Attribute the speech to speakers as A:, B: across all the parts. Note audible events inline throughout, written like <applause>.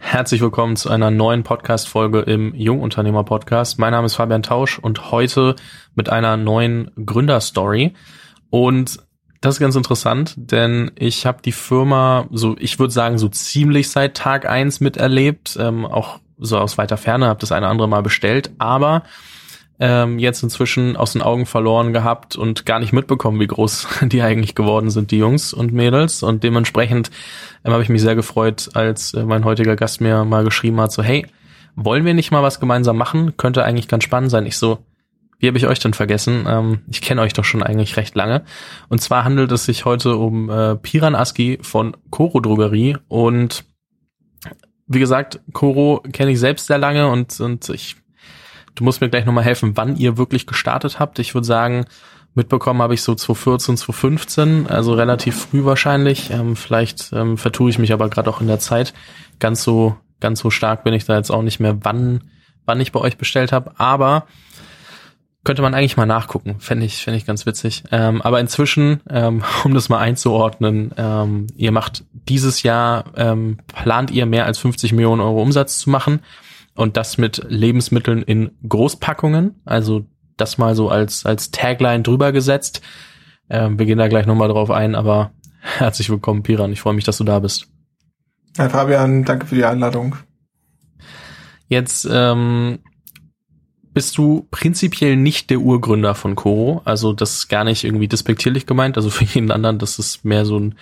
A: Herzlich willkommen zu einer neuen Podcast-Folge im Jungunternehmer-Podcast. Mein Name ist Fabian Tausch und heute mit einer neuen Gründerstory. Und das ist ganz interessant, denn ich habe die Firma so, ich würde sagen, so ziemlich seit Tag eins miterlebt, ähm, auch so aus weiter Ferne, habe das eine andere Mal bestellt, aber ähm, jetzt inzwischen aus den Augen verloren gehabt und gar nicht mitbekommen, wie groß <laughs> die eigentlich geworden sind, die Jungs und Mädels. Und dementsprechend ähm, habe ich mich sehr gefreut, als äh, mein heutiger Gast mir mal geschrieben hat, so, hey, wollen wir nicht mal was gemeinsam machen? Könnte eigentlich ganz spannend sein. Ich so, wie habe ich euch denn vergessen? Ähm, ich kenne euch doch schon eigentlich recht lange. Und zwar handelt es sich heute um äh, Piran Aski von Coro Drogerie. Und wie gesagt, Coro kenne ich selbst sehr lange und, und ich Du musst mir gleich nochmal helfen, wann ihr wirklich gestartet habt. Ich würde sagen, mitbekommen habe ich so 2014, 2015, also relativ früh wahrscheinlich. Ähm, vielleicht ähm, vertue ich mich aber gerade auch in der Zeit. Ganz so, ganz so stark bin ich da jetzt auch nicht mehr, wann, wann ich bei euch bestellt habe. Aber könnte man eigentlich mal nachgucken. Fände ich, fände ich ganz witzig. Ähm, aber inzwischen, ähm, <laughs> um das mal einzuordnen, ähm, ihr macht dieses Jahr, ähm, plant ihr mehr als 50 Millionen Euro Umsatz zu machen und das mit Lebensmitteln in Großpackungen. Also das mal so als, als Tagline drüber gesetzt. Ähm, wir gehen da gleich nochmal drauf ein, aber <laughs> herzlich willkommen, Piran. Ich freue mich, dass du da bist.
B: Hi Fabian, danke für die Einladung.
A: Jetzt ähm, bist du prinzipiell nicht der Urgründer von Coro. Also das ist gar nicht irgendwie despektierlich gemeint. Also für jeden anderen, das ist mehr so ein,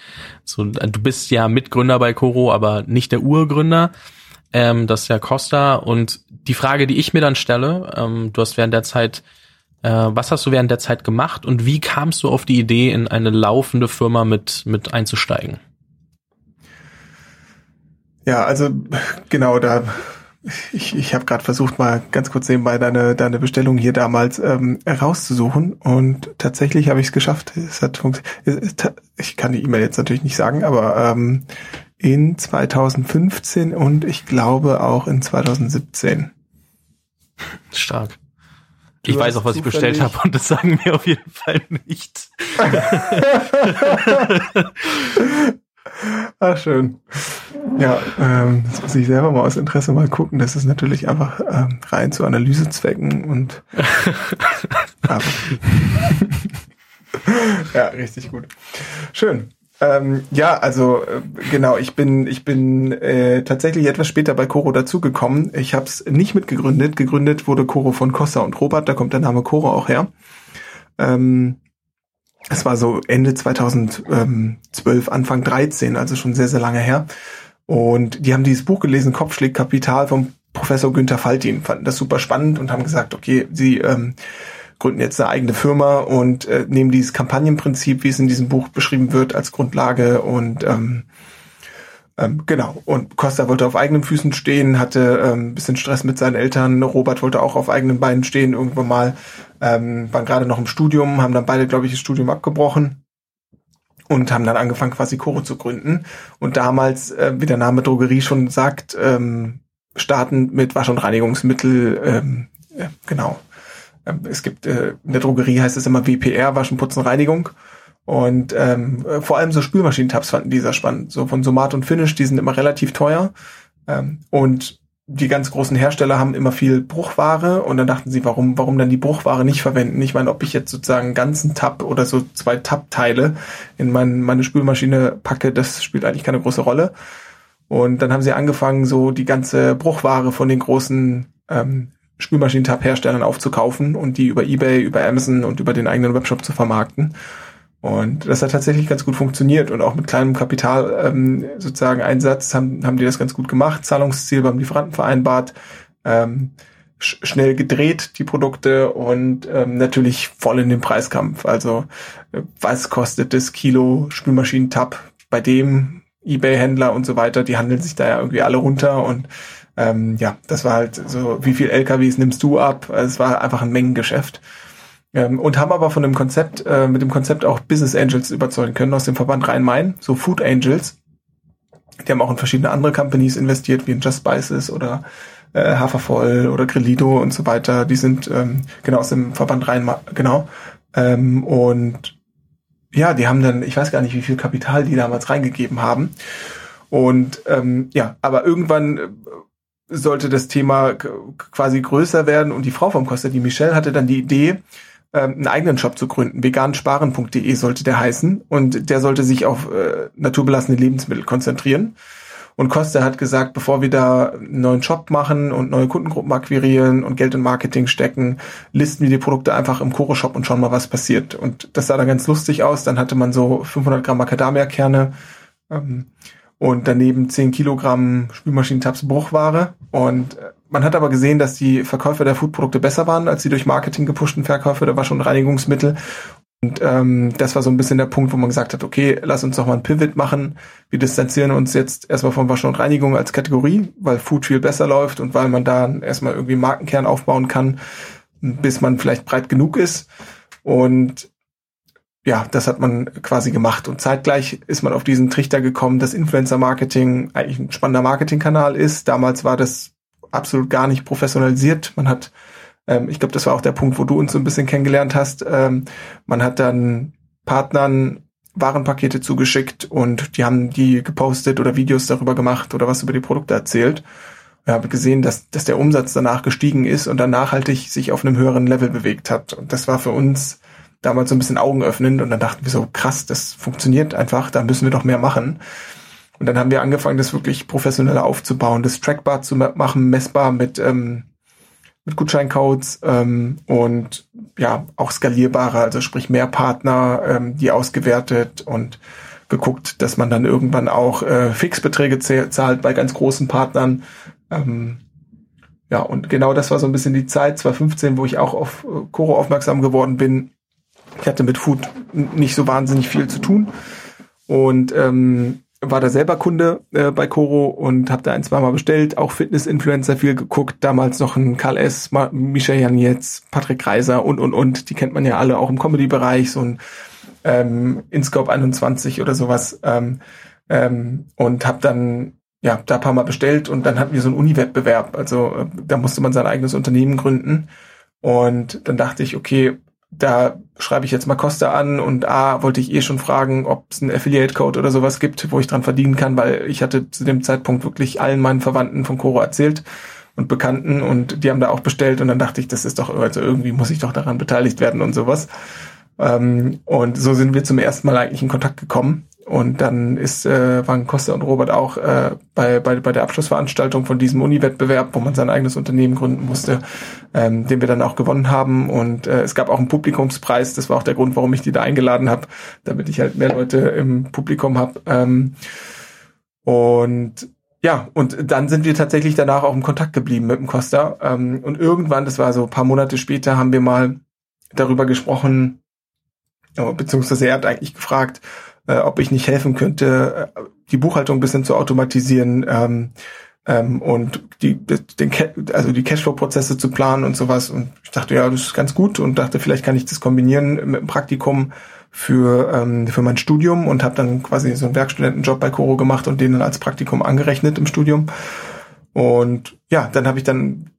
A: so ein du bist ja Mitgründer bei Coro, aber nicht der Urgründer ähm, das ist ja Costa. Und die Frage, die ich mir dann stelle, ähm, du hast während der Zeit, äh, was hast du während der Zeit gemacht und wie kamst du auf die Idee, in eine laufende Firma mit, mit einzusteigen?
B: Ja, also genau, da ich, ich habe gerade versucht, mal ganz kurz nebenbei deine, deine Bestellung hier damals ähm, herauszusuchen und tatsächlich habe ich es geschafft. Es hat funktioniert. Ich kann die E-Mail jetzt natürlich nicht sagen, aber ähm, in 2015 und ich glaube auch in 2017.
A: Stark. Du ich weiß auch, was ich bestellt habe und das sagen wir auf jeden Fall nicht. <laughs>
B: Ach, schön. Ja, ähm, das muss ich selber mal aus Interesse mal gucken. Das ist natürlich einfach ähm, rein zu Analysezwecken und <laughs> ja, richtig gut. Schön. Ähm, ja, also äh, genau, ich bin ich bin äh, tatsächlich etwas später bei Coro dazugekommen. Ich habe es nicht mitgegründet. Gegründet wurde Coro von Costa und Robert, da kommt der Name Coro auch her. Ähm, es war so Ende 2012, Anfang 13, also schon sehr, sehr lange her. Und die haben dieses Buch gelesen, Kopfschläg Kapital vom Professor Günther Faltin, fanden das super spannend und haben gesagt, okay, sie ähm, gründen jetzt eine eigene Firma und äh, nehmen dieses Kampagnenprinzip, wie es in diesem Buch beschrieben wird, als Grundlage und ähm, ähm, genau. Und Costa wollte auf eigenen Füßen stehen, hatte ähm, bisschen Stress mit seinen Eltern. Robert wollte auch auf eigenen Beinen stehen irgendwann mal. Ähm, waren gerade noch im Studium, haben dann beide, glaube ich, das Studium abgebrochen und haben dann angefangen, quasi Chore zu gründen. Und damals, äh, wie der Name Drogerie schon sagt, ähm, starten mit Wasch- und Reinigungsmittel, ähm, äh, genau. Ähm, es gibt, äh, in der Drogerie heißt es immer WPR, Waschen, Putzen, Reinigung. Und ähm, vor allem so Spülmaschinentabs fanden die sehr spannend. So von Somat und Finish, die sind immer relativ teuer. Ähm, und die ganz großen Hersteller haben immer viel Bruchware und dann dachten sie, warum, warum dann die Bruchware nicht verwenden? Ich meine, ob ich jetzt sozusagen einen ganzen Tab oder so zwei Tab-Teile in mein, meine Spülmaschine packe, das spielt eigentlich keine große Rolle. Und dann haben sie angefangen, so die ganze Bruchware von den großen ähm, Spülmaschinentab-Herstellern aufzukaufen und die über Ebay, über Amazon und über den eigenen Webshop zu vermarkten. Und das hat tatsächlich ganz gut funktioniert und auch mit kleinem Kapital ähm, sozusagen Einsatz haben, haben die das ganz gut gemacht, Zahlungsziel beim Lieferanten vereinbart, ähm, sch schnell gedreht die Produkte und ähm, natürlich voll in den Preiskampf. Also äh, was kostet das Kilo Spülmaschinentab bei dem Ebay-Händler und so weiter, die handeln sich da ja irgendwie alle runter und ähm, ja, das war halt so, wie viel LKWs nimmst du ab? Es war einfach ein Mengengeschäft. Ähm, und haben aber von dem Konzept, äh, mit dem Konzept auch Business Angels überzeugen können aus dem Verband Rhein-Main, so Food Angels. Die haben auch in verschiedene andere Companies investiert, wie in Just Spices oder äh, Hafervoll oder Grillido und so weiter. Die sind ähm, genau aus dem Verband Rhein-Main, genau. Ähm, und ja, die haben dann, ich weiß gar nicht, wie viel Kapital die damals reingegeben haben. und ähm, ja, aber irgendwann äh, sollte das Thema quasi größer werden und die Frau vom Costa, die Michelle, hatte dann die Idee, ähm, einen eigenen Shop zu gründen. vegansparen.de sollte der heißen und der sollte sich auf äh, naturbelassene Lebensmittel konzentrieren. Und Costa hat gesagt, bevor wir da einen neuen Shop machen und neue Kundengruppen akquirieren und Geld in Marketing stecken, listen wir die Produkte einfach im Koro-Shop und schauen mal, was passiert. Und das sah dann ganz lustig aus. Dann hatte man so 500 Gramm Macadamia-Kerne ähm, und daneben 10 Kilogramm Spülmaschinentabs Bruchware. Und äh, man hat aber gesehen, dass die Verkäufe der Foodprodukte besser waren als die durch Marketing gepushten Verkäufe. Da war schon Reinigungsmittel. Und ähm, das war so ein bisschen der Punkt, wo man gesagt hat, okay, lass uns doch mal ein Pivot machen. Wir distanzieren uns jetzt erstmal von Waschen und Reinigung als Kategorie, weil Food viel besser läuft und weil man da erstmal irgendwie Markenkern aufbauen kann, bis man vielleicht breit genug ist. Und ja, das hat man quasi gemacht. Und zeitgleich ist man auf diesen Trichter gekommen, dass Influencer-Marketing eigentlich ein spannender Marketingkanal ist. Damals war das absolut gar nicht professionalisiert. Man hat, ähm, ich glaube, das war auch der Punkt, wo du uns so ein bisschen kennengelernt hast. Ähm, man hat dann Partnern Warenpakete zugeschickt und die haben die gepostet oder Videos darüber gemacht oder was über die Produkte erzählt. Wir haben gesehen, dass, dass der Umsatz danach gestiegen ist und dann nachhaltig sich auf einem höheren Level bewegt hat. Und das war für uns damals so ein bisschen Augen öffnend und dann dachten wir so, krass, das funktioniert einfach, da müssen wir doch mehr machen. Und dann haben wir angefangen, das wirklich professioneller aufzubauen, das trackbar zu machen, messbar mit, ähm, mit Gutscheincodes ähm, und ja, auch skalierbarer, also sprich mehr Partner, ähm, die ausgewertet und geguckt, dass man dann irgendwann auch äh, Fixbeträge zahlt bei ganz großen Partnern. Ähm, ja, und genau das war so ein bisschen die Zeit 2015, wo ich auch auf äh, Coro aufmerksam geworden bin, ich hatte mit Food nicht so wahnsinnig viel zu tun und ähm, war da selber Kunde äh, bei Coro und habe da ein, zwei Mal bestellt, auch Fitness-Influencer viel geguckt, damals noch ein Karl S., Michel Janetz, Patrick Reiser und, und, und, die kennt man ja alle auch im Comedy-Bereich, so ein ähm, InScope 21 oder sowas ähm, ähm, und habe dann ja da paar Mal bestellt und dann hatten wir so einen Uni-Wettbewerb, also äh, da musste man sein eigenes Unternehmen gründen und dann dachte ich, okay, da schreibe ich jetzt mal Costa an und A, wollte ich eh schon fragen, ob es einen Affiliate-Code oder sowas gibt, wo ich dran verdienen kann, weil ich hatte zu dem Zeitpunkt wirklich allen meinen Verwandten von Coro erzählt und Bekannten und die haben da auch bestellt und dann dachte ich, das ist doch, also irgendwie muss ich doch daran beteiligt werden und sowas. Ähm, und so sind wir zum ersten Mal eigentlich in Kontakt gekommen. Und dann ist, äh, waren Costa und Robert auch äh, bei, bei, bei der Abschlussveranstaltung von diesem Uni-Wettbewerb, wo man sein eigenes Unternehmen gründen musste, ähm, den wir dann auch gewonnen haben. Und äh, es gab auch einen Publikumspreis. Das war auch der Grund, warum ich die da eingeladen habe, damit ich halt mehr Leute im Publikum habe. Ähm, und ja, und dann sind wir tatsächlich danach auch im Kontakt geblieben mit dem Costa. Ähm, und irgendwann, das war so ein paar Monate später, haben wir mal darüber gesprochen, beziehungsweise er hat eigentlich gefragt, äh, ob ich nicht helfen könnte, äh, die Buchhaltung ein bisschen zu automatisieren ähm, ähm, und die, den, also die Cashflow-Prozesse zu planen und sowas. Und ich dachte, ja, das ist ganz gut und dachte, vielleicht kann ich das kombinieren mit dem Praktikum für, ähm, für mein Studium und habe dann quasi so einen Werkstudentenjob bei Coro gemacht und den dann als Praktikum angerechnet im Studium. Und ja, dann habe ich dann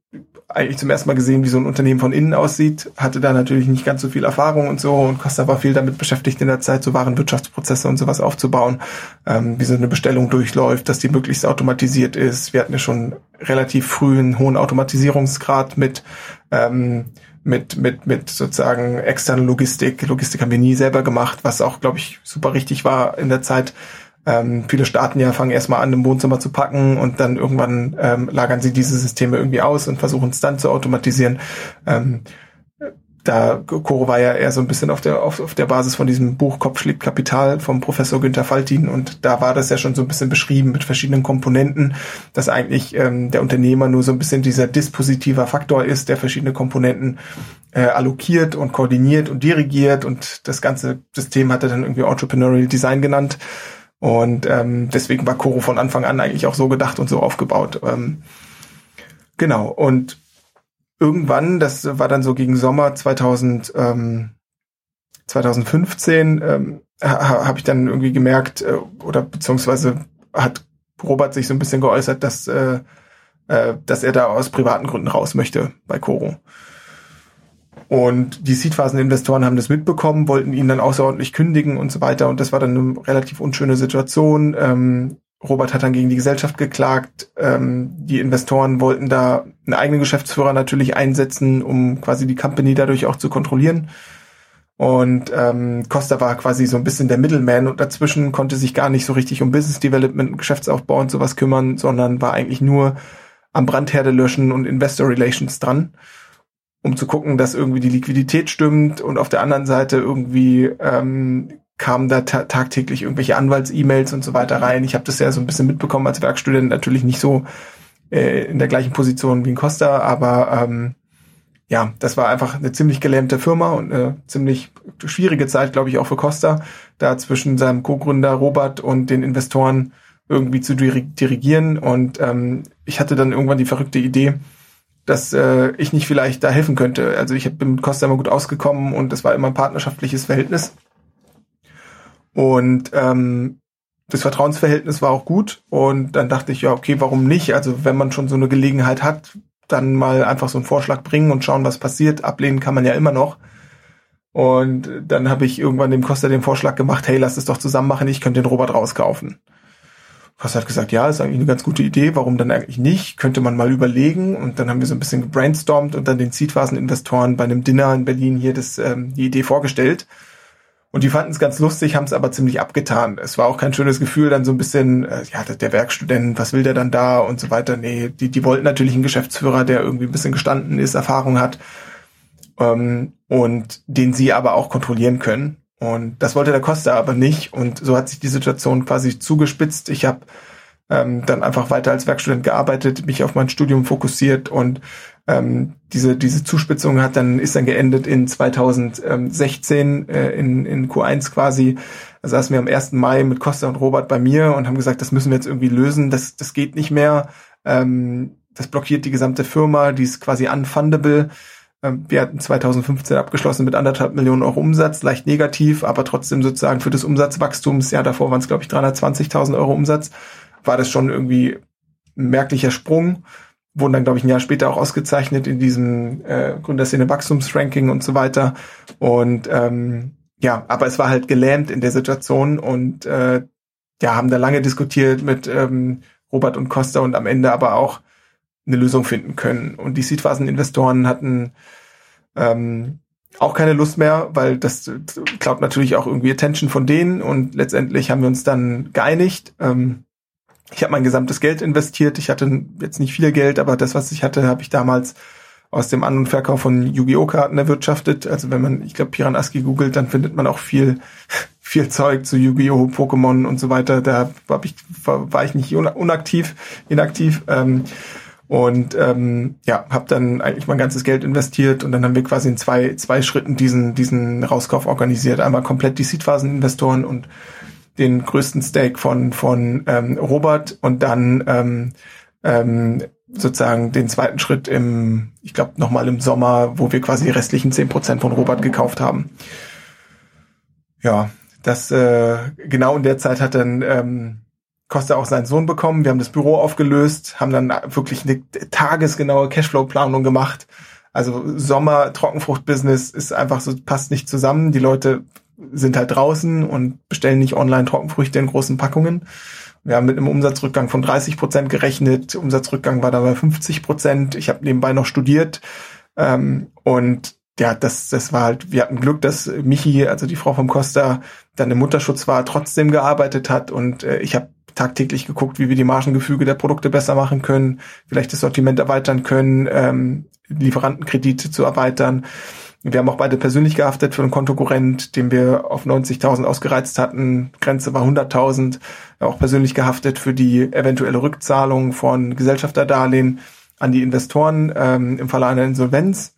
B: eigentlich zum ersten Mal gesehen, wie so ein Unternehmen von innen aussieht, hatte da natürlich nicht ganz so viel Erfahrung und so und Costa war viel damit beschäftigt in der Zeit, so Warenwirtschaftsprozesse und sowas aufzubauen, ähm, wie so eine Bestellung durchläuft, dass die möglichst automatisiert ist. Wir hatten ja schon relativ früh einen hohen Automatisierungsgrad mit ähm, mit, mit, mit sozusagen externer Logistik. Logistik haben wir nie selber gemacht, was auch, glaube ich, super richtig war in der Zeit, ähm, viele Staaten ja fangen erstmal an, im Wohnzimmer zu packen und dann irgendwann ähm, lagern sie diese Systeme irgendwie aus und versuchen es dann zu automatisieren. Ähm, da Coro war ja eher so ein bisschen auf der auf, auf der Basis von diesem Buch Kopf schlägt Kapital vom Professor Günther Faltin und da war das ja schon so ein bisschen beschrieben mit verschiedenen Komponenten, dass eigentlich ähm, der Unternehmer nur so ein bisschen dieser dispositiver Faktor ist, der verschiedene Komponenten äh, allokiert und koordiniert und dirigiert und das ganze System hat er dann irgendwie Entrepreneurial Design genannt und ähm, deswegen war Koro von Anfang an eigentlich auch so gedacht und so aufgebaut. Ähm, genau. Und irgendwann, das war dann so gegen Sommer 2000, ähm, 2015, ähm, ha, habe ich dann irgendwie gemerkt, äh, oder beziehungsweise hat Robert sich so ein bisschen geäußert, dass, äh, äh, dass er da aus privaten Gründen raus möchte bei Koro. Und die Seedphasen-Investoren haben das mitbekommen, wollten ihn dann außerordentlich kündigen und so weiter. Und das war dann eine relativ unschöne Situation. Ähm, Robert hat dann gegen die Gesellschaft geklagt. Ähm, die Investoren wollten da einen eigenen Geschäftsführer natürlich einsetzen, um quasi die Company dadurch auch zu kontrollieren. Und ähm, Costa war quasi so ein bisschen der Middleman und dazwischen konnte sich gar nicht so richtig um Business Development, Geschäftsaufbau und sowas kümmern, sondern war eigentlich nur am Brandherde löschen und Investor Relations dran, um zu gucken, dass irgendwie die Liquidität stimmt und auf der anderen Seite irgendwie ähm, kamen da ta tagtäglich irgendwelche Anwalts-E-Mails und so weiter rein. Ich habe das ja so ein bisschen mitbekommen als Werkstudent, natürlich nicht so äh, in der gleichen Position wie ein Costa, aber ähm, ja, das war einfach eine ziemlich gelähmte Firma und eine ziemlich schwierige Zeit, glaube ich, auch für Costa, da zwischen seinem Co-Gründer Robert und den Investoren irgendwie zu dirigieren. Und ähm, ich hatte dann irgendwann die verrückte Idee, dass äh, ich nicht vielleicht da helfen könnte. Also ich bin mit Costa immer gut ausgekommen und es war immer ein partnerschaftliches Verhältnis. Und ähm, das Vertrauensverhältnis war auch gut. Und dann dachte ich, ja, okay, warum nicht? Also wenn man schon so eine Gelegenheit hat, dann mal einfach so einen Vorschlag bringen und schauen, was passiert. Ablehnen kann man ja immer noch. Und dann habe ich irgendwann dem Costa den Vorschlag gemacht, hey, lass es doch zusammen machen, ich könnte den Robert rauskaufen. Costa hat gesagt, ja, ist eigentlich eine ganz gute Idee, warum dann eigentlich nicht? Könnte man mal überlegen. Und dann haben wir so ein bisschen gebrainstormt und dann den Seedphasen-Investoren bei einem Dinner in Berlin hier das, ähm, die Idee vorgestellt. Und die fanden es ganz lustig, haben es aber ziemlich abgetan. Es war auch kein schönes Gefühl, dann so ein bisschen, äh, ja, der Werkstudent, was will der dann da und so weiter. Nee, die, die wollten natürlich einen Geschäftsführer, der irgendwie ein bisschen gestanden ist, Erfahrung hat ähm, und den sie aber auch kontrollieren können. Und das wollte der Costa aber nicht. Und so hat sich die Situation quasi zugespitzt. Ich habe ähm, dann einfach weiter als Werkstudent gearbeitet, mich auf mein Studium fokussiert und ähm, diese, diese Zuspitzung hat dann, ist dann geendet in 2016 äh, in, in Q1 quasi. Da saßen wir am 1. Mai mit Costa und Robert bei mir und haben gesagt, das müssen wir jetzt irgendwie lösen, das, das geht nicht mehr. Ähm, das blockiert die gesamte Firma, die ist quasi unfundable. Ähm, wir hatten 2015 abgeschlossen mit anderthalb Millionen Euro Umsatz, leicht negativ, aber trotzdem sozusagen für das Umsatzwachstumsjahr davor waren es, glaube ich, 320.000 Euro Umsatz, war das schon irgendwie ein merklicher Sprung wurden dann, glaube ich, ein Jahr später auch ausgezeichnet in diesem äh, Gründerszene Wachstumsranking und so weiter. Und ähm, ja, aber es war halt gelähmt in der Situation und äh, ja, haben da lange diskutiert mit ähm, Robert und Costa und am Ende aber auch eine Lösung finden können. Und die Seedphasen-Investoren hatten ähm, auch keine Lust mehr, weil das klaut natürlich auch irgendwie Attention von denen und letztendlich haben wir uns dann geeinigt. Ähm, ich habe mein gesamtes Geld investiert. Ich hatte jetzt nicht viel Geld, aber das, was ich hatte, habe ich damals aus dem An- und Verkauf von Yu-Gi-Oh! Karten erwirtschaftet. Also wenn man, ich glaube, Piranaski googelt, dann findet man auch viel, <laughs> viel Zeug zu Yu-Gi-Oh! Pokémon und so weiter. Da war ich, war, war ich nicht unaktiv, inaktiv. Ähm, und ähm, ja, habe dann eigentlich mein ganzes Geld investiert und dann haben wir quasi in zwei, zwei Schritten diesen, diesen Rauskauf organisiert. Einmal komplett die Seedphasen-Investoren und den größten Stake von, von ähm, Robert und dann ähm, ähm, sozusagen den zweiten Schritt im, ich glaube, nochmal im Sommer, wo wir quasi die restlichen zehn Prozent von Robert gekauft haben. Ja, das äh, genau in der Zeit hat dann ähm, Costa auch seinen Sohn bekommen. Wir haben das Büro aufgelöst, haben dann wirklich eine tagesgenaue Cashflow-Planung gemacht. Also Sommer Trockenfrucht-Business ist einfach so passt nicht zusammen. Die Leute sind halt draußen und bestellen nicht online Trockenfrüchte in großen Packungen. Wir haben mit einem Umsatzrückgang von 30 Prozent gerechnet. Umsatzrückgang war dabei 50 Prozent. Ich habe nebenbei noch studiert. Ähm, und ja, das, das war halt, wir hatten Glück, dass Michi, also die Frau vom Costa, dann im Mutterschutz war, trotzdem gearbeitet hat. Und äh, ich habe tagtäglich geguckt, wie wir die Margengefüge der Produkte besser machen können, vielleicht das Sortiment erweitern können, ähm, Lieferantenkredite zu erweitern. Wir haben auch beide persönlich gehaftet für einen Kontokorrent, den wir auf 90.000 ausgereizt hatten. Grenze war 100.000. Auch persönlich gehaftet für die eventuelle Rückzahlung von Gesellschafterdarlehen an die Investoren ähm, im Falle einer Insolvenz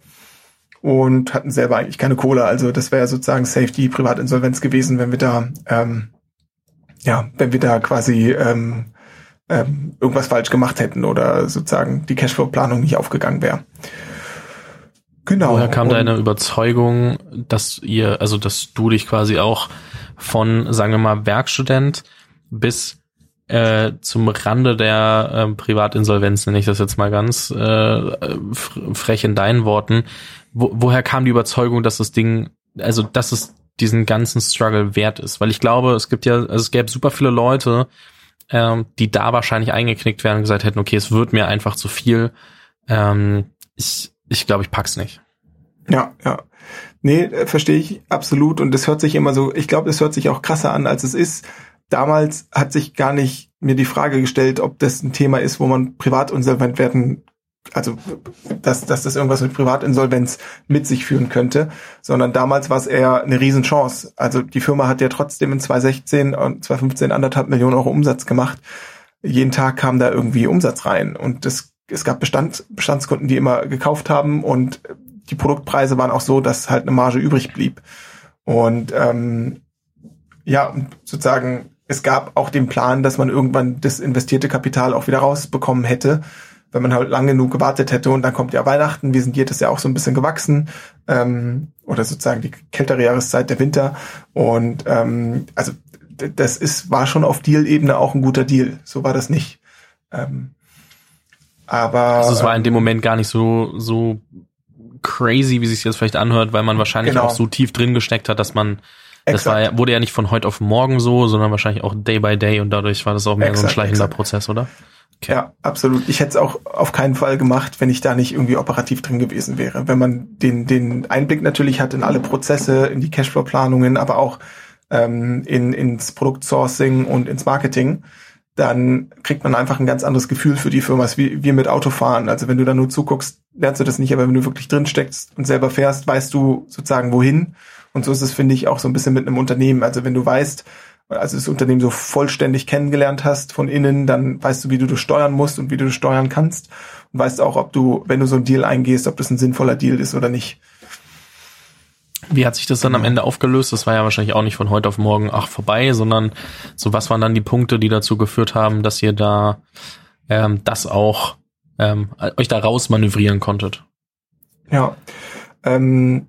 B: und hatten selber eigentlich keine Kohle. Also das wäre sozusagen Safety Privatinsolvenz gewesen, wenn wir da ähm, ja, wenn wir da quasi ähm, ähm, irgendwas falsch gemacht hätten oder sozusagen die Cashflow-Planung nicht aufgegangen wäre.
A: Genau. Woher kam deine Überzeugung, dass ihr, also dass du dich quasi auch von, sagen wir mal, Werkstudent bis äh, zum Rande der äh, Privatinsolvenz, nenne ich das jetzt mal ganz äh, frech in deinen Worten. Wo, woher kam die Überzeugung, dass das Ding, also dass es diesen ganzen Struggle wert ist? Weil ich glaube, es gibt ja, also es gäbe super viele Leute, ähm, die da wahrscheinlich eingeknickt wären und gesagt hätten, okay, es wird mir einfach zu viel. Ähm, ich ich glaube, ich pack's nicht.
B: Ja, ja. Nee, äh, verstehe ich absolut. Und es hört sich immer so, ich glaube, es hört sich auch krasser an, als es ist. Damals hat sich gar nicht mir die Frage gestellt, ob das ein Thema ist, wo man privat insolvent werden, also dass, dass das irgendwas mit Privatinsolvenz mit sich führen könnte, sondern damals war es eher eine Riesenchance. Also die Firma hat ja trotzdem in 2016 und 2015 anderthalb Millionen Euro Umsatz gemacht. Jeden Tag kam da irgendwie Umsatz rein und das, es gab Bestand, Bestandskunden, die immer gekauft haben und die Produktpreise waren auch so, dass halt eine Marge übrig blieb. Und ähm, ja, sozusagen, es gab auch den Plan, dass man irgendwann das investierte Kapital auch wieder rausbekommen hätte, wenn man halt lang genug gewartet hätte. Und dann kommt ja Weihnachten, wir sind jedes Jahr auch so ein bisschen gewachsen. Ähm, oder sozusagen die kältere Jahreszeit, der Winter. Und ähm, also das ist, war schon auf Deal-Ebene auch ein guter Deal. So war das nicht. Ähm, aber
A: also es war in dem Moment gar nicht so so crazy, wie sich jetzt vielleicht anhört, weil man wahrscheinlich genau. auch so tief drin gesteckt hat, dass man das war, wurde ja nicht von heute auf morgen so, sondern wahrscheinlich auch day by day und dadurch war das auch mehr exakt, so ein schleichender exakt. Prozess, oder?
B: Okay. Ja, absolut. Ich hätte es auch auf keinen Fall gemacht, wenn ich da nicht irgendwie operativ drin gewesen wäre. Wenn man den, den Einblick natürlich hat in alle Prozesse, in die Cashflow-Planungen, aber auch ähm, in, ins Produktsourcing und ins Marketing, dann kriegt man einfach ein ganz anderes Gefühl für die Firma, wie wir mit Autofahren. Also wenn du da nur zuguckst, lernst du das nicht, aber wenn du wirklich drin steckst und selber fährst, weißt du sozusagen wohin. Und so ist es, finde ich, auch so ein bisschen mit einem Unternehmen. Also wenn du weißt, also das Unternehmen so vollständig kennengelernt hast von innen, dann weißt du, wie du das steuern musst und wie du das steuern kannst. Und weißt auch, ob du, wenn du so einen Deal eingehst, ob das ein sinnvoller Deal ist oder nicht.
A: Wie hat sich das dann am Ende aufgelöst? Das war ja wahrscheinlich auch nicht von heute auf morgen ach vorbei, sondern so was waren dann die Punkte, die dazu geführt haben, dass ihr da ähm, das auch ähm, euch da raus manövrieren konntet?
B: Ja, ähm,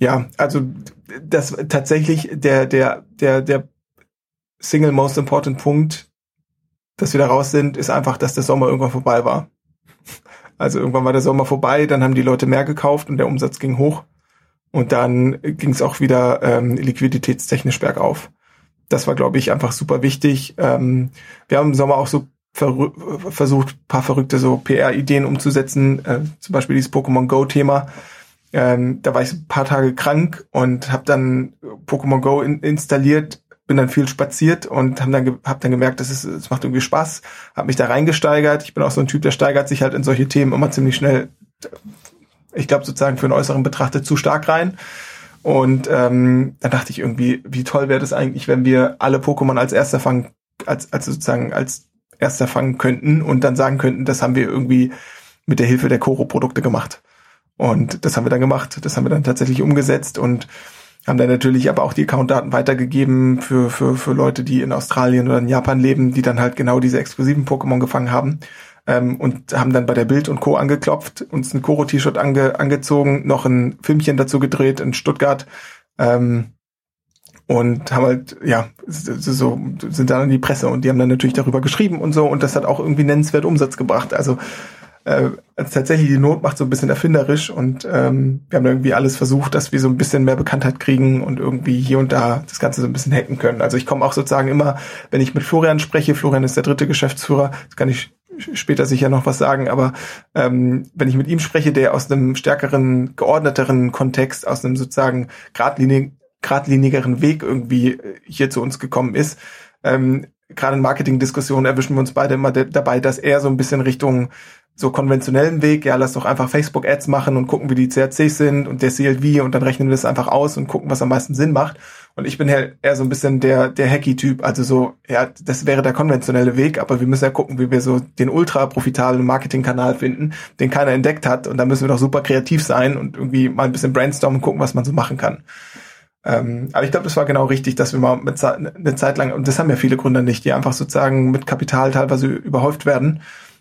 B: ja, also das tatsächlich der der der der Single Most Important Punkt, dass wir da raus sind, ist einfach, dass der Sommer irgendwann vorbei war. Also irgendwann war der Sommer vorbei, dann haben die Leute mehr gekauft und der Umsatz ging hoch. Und dann ging es auch wieder ähm, liquiditätstechnisch bergauf. Das war, glaube ich, einfach super wichtig. Ähm, wir haben im Sommer auch so versucht, paar verrückte so PR-Ideen umzusetzen, äh, zum Beispiel dieses Pokémon Go-Thema. Ähm, da war ich ein paar Tage krank und habe dann Pokémon Go in installiert, bin dann viel spaziert und haben dann hab dann gemerkt, dass es, es macht irgendwie Spaß, habe mich da reingesteigert. Ich bin auch so ein Typ, der steigert sich halt in solche Themen immer ziemlich schnell, ich glaube sozusagen für einen äußeren Betrachter zu stark rein. Und ähm, dann dachte ich irgendwie, wie toll wäre das eigentlich, wenn wir alle Pokémon als erster fangen, als, als sozusagen als erster fangen könnten und dann sagen könnten, das haben wir irgendwie mit der Hilfe der Koro-Produkte gemacht. Und das haben wir dann gemacht. Das haben wir dann tatsächlich umgesetzt und haben dann natürlich aber auch die Accountdaten weitergegeben für, für, für Leute, die in Australien oder in Japan leben, die dann halt genau diese exklusiven Pokémon gefangen haben. Ähm, und haben dann bei der Bild und Co. angeklopft, uns ein Koro-T-Shirt ange, angezogen, noch ein Filmchen dazu gedreht in Stuttgart. Ähm, und haben halt, ja, so, sind dann in die Presse und die haben dann natürlich darüber geschrieben und so und das hat auch irgendwie nennenswert Umsatz gebracht. Also äh, also tatsächlich die Not macht so ein bisschen erfinderisch und ähm, wir haben irgendwie alles versucht, dass wir so ein bisschen mehr Bekanntheit kriegen und irgendwie hier und da das Ganze so ein bisschen hacken können. Also ich komme auch sozusagen immer, wenn ich mit Florian spreche, Florian ist der dritte Geschäftsführer, das kann ich später sicher noch was sagen, aber ähm, wenn ich mit ihm spreche, der aus einem stärkeren, geordneteren Kontext, aus einem sozusagen geradlinig, geradlinigeren Weg irgendwie hier zu uns gekommen ist, ähm, gerade in Marketingdiskussionen erwischen wir uns beide immer dabei, dass er so ein bisschen Richtung so konventionellen Weg, ja, lass doch einfach Facebook-Ads machen und gucken, wie die CRCs sind und der CLV und dann rechnen wir das einfach aus und gucken, was am meisten Sinn macht. Und ich bin eher, eher so ein bisschen der, der Hacky-Typ, also so, ja, das wäre der konventionelle Weg, aber wir müssen ja gucken, wie wir so den ultra profitablen Marketingkanal finden, den keiner entdeckt hat und da müssen wir doch super kreativ sein und irgendwie mal ein bisschen brainstormen und gucken, was man so machen kann. Ähm, aber ich glaube, das war genau richtig, dass wir mal mit, eine Zeit lang, und das haben ja viele Gründer nicht, die einfach sozusagen mit Kapital teilweise überhäuft werden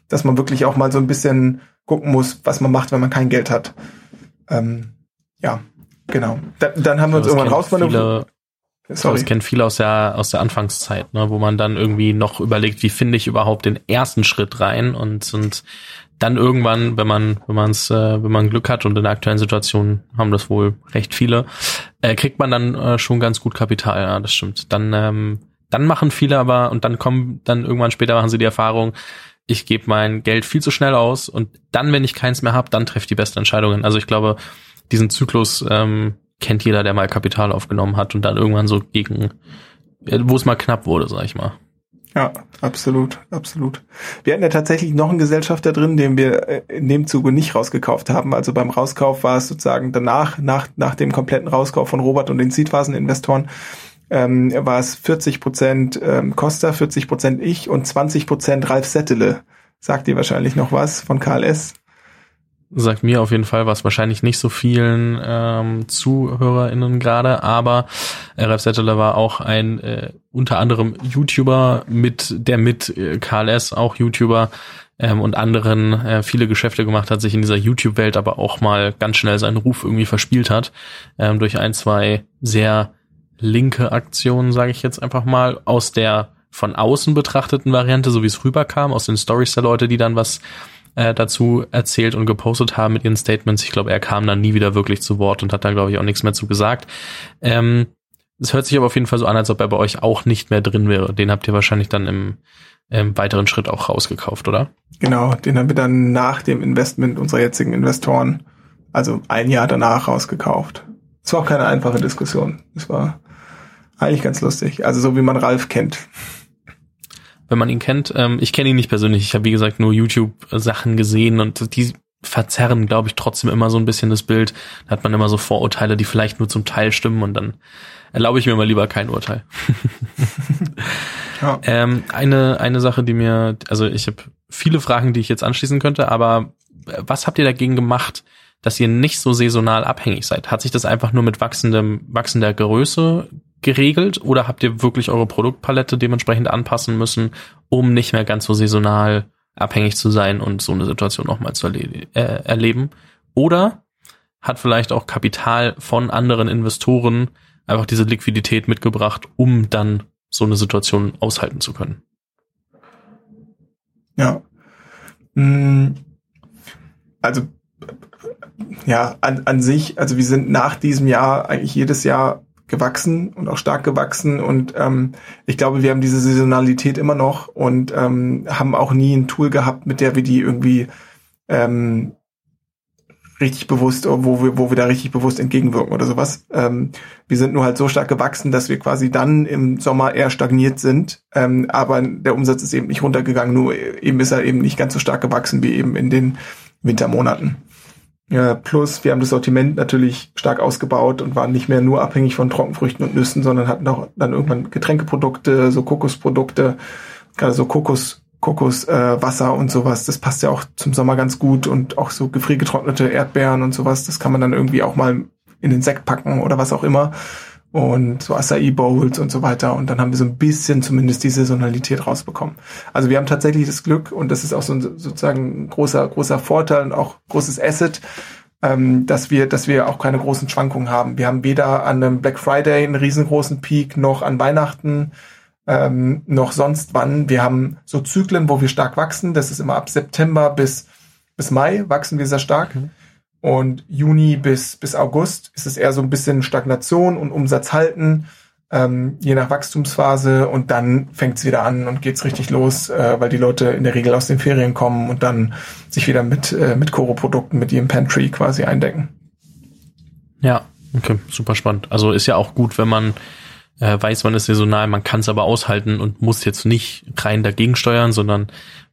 B: dass man wirklich auch mal so ein bisschen gucken muss, was man macht, wenn man kein Geld hat. Ähm, ja, genau. Da, dann haben wir uns irgendwann rausmanövriert.
A: Sorry. Das kennen viele aus der, aus der Anfangszeit, ne, wo man dann irgendwie noch überlegt, wie finde ich überhaupt den ersten Schritt rein und, und dann irgendwann, wenn man, wenn man es, äh, wenn man Glück hat und in der aktuellen Situation haben das wohl recht viele, äh, kriegt man dann äh, schon ganz gut Kapital, ja, das stimmt. Dann ähm, dann machen viele aber, und dann kommen, dann irgendwann später machen sie die Erfahrung, ich gebe mein Geld viel zu schnell aus und dann, wenn ich keins mehr habe, dann treffe ich die besten Entscheidungen. Also ich glaube, diesen Zyklus ähm, kennt jeder, der mal Kapital aufgenommen hat und dann irgendwann so gegen, äh, wo es mal knapp wurde, sag ich mal.
B: Ja, absolut, absolut. Wir hatten ja tatsächlich noch einen Gesellschafter drin, den wir äh, in dem Zuge nicht rausgekauft haben. Also beim Rauskauf war es sozusagen danach, nach, nach dem kompletten Rauskauf von Robert und den Seedphasen-Investoren, ähm, war es 40 Prozent ähm, Costa, 40 Prozent ich und 20 Prozent Ralf Settele. Sagt ihr wahrscheinlich noch was von KLS?
A: sagt mir auf jeden Fall was, wahrscheinlich nicht so vielen ähm, ZuhörerInnen gerade, aber äh, Ralf Settler war auch ein äh, unter anderem YouTuber mit, der mit äh, KLS auch YouTuber ähm, und anderen äh, viele Geschäfte gemacht hat, sich in dieser YouTube-Welt aber auch mal ganz schnell seinen Ruf irgendwie verspielt hat, ähm, durch ein, zwei sehr linke Aktionen, sage ich jetzt einfach mal, aus der von außen betrachteten Variante, so wie es rüberkam, aus den Stories der Leute, die dann was äh, dazu erzählt und gepostet haben mit ihren Statements. Ich glaube, er kam dann nie wieder wirklich zu Wort und hat da, glaube ich, auch nichts mehr zu gesagt. Ähm, es hört sich aber auf jeden Fall so an, als ob er bei euch auch nicht mehr drin wäre. Den habt ihr wahrscheinlich dann im, im weiteren Schritt auch rausgekauft, oder?
B: Genau, den haben wir dann nach dem Investment unserer jetzigen Investoren, also ein Jahr danach rausgekauft. Es war auch keine einfache Diskussion. Es war eigentlich ganz lustig. Also so wie man Ralf kennt
A: wenn man ihn kennt. Ähm, ich kenne ihn nicht persönlich. Ich habe, wie gesagt, nur YouTube-Sachen gesehen und die verzerren, glaube ich, trotzdem immer so ein bisschen das Bild. Da hat man immer so Vorurteile, die vielleicht nur zum Teil stimmen und dann erlaube ich mir mal lieber kein Urteil. <laughs> ja. ähm, eine, eine Sache, die mir, also ich habe viele Fragen, die ich jetzt anschließen könnte, aber was habt ihr dagegen gemacht, dass ihr nicht so saisonal abhängig seid? Hat sich das einfach nur mit wachsendem, wachsender Größe geregelt oder habt ihr wirklich eure Produktpalette dementsprechend anpassen müssen, um nicht mehr ganz so saisonal abhängig zu sein und so eine Situation nochmal zu erle äh, erleben? Oder hat vielleicht auch Kapital von anderen Investoren einfach diese Liquidität mitgebracht, um dann so eine Situation aushalten zu können?
B: Ja. Hm. Also ja, an, an sich, also wir sind nach diesem Jahr eigentlich jedes Jahr gewachsen und auch stark gewachsen und ähm, ich glaube, wir haben diese Saisonalität immer noch und ähm, haben auch nie ein Tool gehabt, mit der wir die irgendwie ähm, richtig bewusst, wo wir, wo wir da richtig bewusst entgegenwirken oder sowas. Ähm, wir sind nur halt so stark gewachsen, dass wir quasi dann im Sommer eher stagniert sind, ähm, aber der Umsatz ist eben nicht runtergegangen, nur eben ist er eben nicht ganz so stark gewachsen wie eben in den Wintermonaten. Ja, plus wir haben das Sortiment natürlich stark ausgebaut und waren nicht mehr nur abhängig von Trockenfrüchten und Nüssen, sondern hatten auch dann irgendwann Getränkeprodukte, so Kokosprodukte, gerade so Kokos, Kokoswasser äh, und sowas. Das passt ja auch zum Sommer ganz gut und auch so gefriergetrocknete Erdbeeren und sowas. Das kann man dann irgendwie auch mal in den Sekt packen oder was auch immer und so Acai Bowls und so weiter. Und dann haben wir so ein bisschen zumindest die Saisonalität rausbekommen. Also wir haben tatsächlich das Glück und das ist auch so ein sozusagen ein großer, großer Vorteil und auch großes Asset, ähm, dass wir, dass wir auch keine großen Schwankungen haben. Wir haben weder an einem Black Friday einen riesengroßen Peak noch an Weihnachten ähm, noch sonst wann. Wir haben so Zyklen, wo wir stark wachsen. Das ist immer ab September bis, bis Mai wachsen wir sehr stark. Mhm. Und Juni bis, bis August ist es eher so ein bisschen Stagnation und Umsatz halten, ähm, je nach Wachstumsphase. Und dann fängt es wieder an und geht's richtig los, äh, weil die Leute in der Regel aus den Ferien kommen und dann sich wieder mit, äh, mit Koro-Produkten, mit ihrem Pantry quasi eindecken.
A: Ja, okay, super spannend. Also ist ja auch gut, wenn man äh, weiß, man ist saisonal, man kann es aber aushalten und muss jetzt nicht rein dagegen steuern, sondern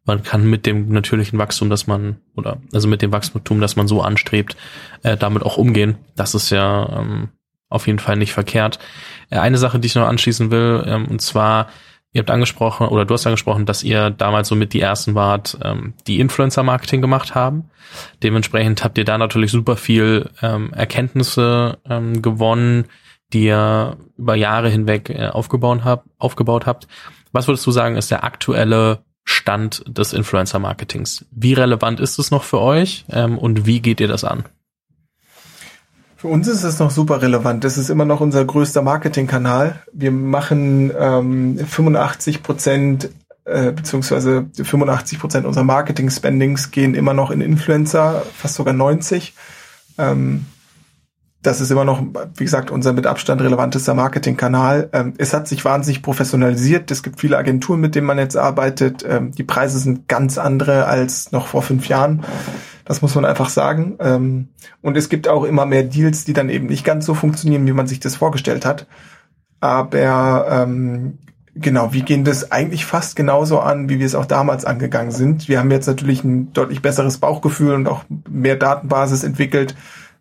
A: man kann mit dem natürlichen Wachstum, das man, oder also mit dem Wachstum, das man so anstrebt, äh, damit auch umgehen. Das ist ja ähm, auf jeden Fall nicht verkehrt. Äh, eine Sache, die ich noch anschließen will, ähm, und zwar, ihr habt angesprochen, oder du hast angesprochen, dass ihr damals so mit die ersten wart, ähm, die Influencer-Marketing gemacht haben. Dementsprechend habt ihr da natürlich super viel ähm, Erkenntnisse ähm, gewonnen, die ihr über Jahre hinweg äh, aufgebaut, habt, aufgebaut habt. Was würdest du sagen, ist der aktuelle Stand des Influencer-Marketings. Wie relevant ist es noch für euch ähm, und wie geht ihr das an?
B: Für uns ist es noch super relevant. Das ist immer noch unser größter Marketingkanal. Wir machen ähm, 85 Prozent äh, beziehungsweise 85 Prozent unserer Marketing-Spendings gehen immer noch in Influencer, fast sogar 90. Ähm, das ist immer noch, wie gesagt, unser mit Abstand relevantester Marketingkanal. Ähm, es hat sich wahnsinnig professionalisiert. Es gibt viele Agenturen, mit denen man jetzt arbeitet. Ähm, die Preise sind ganz andere als noch vor fünf Jahren. Das muss man einfach sagen. Ähm, und es gibt auch immer mehr Deals, die dann eben nicht ganz so funktionieren, wie man sich das vorgestellt hat. Aber ähm, genau, wir gehen das eigentlich fast genauso an, wie wir es auch damals angegangen sind. Wir haben jetzt natürlich ein deutlich besseres Bauchgefühl und auch mehr Datenbasis entwickelt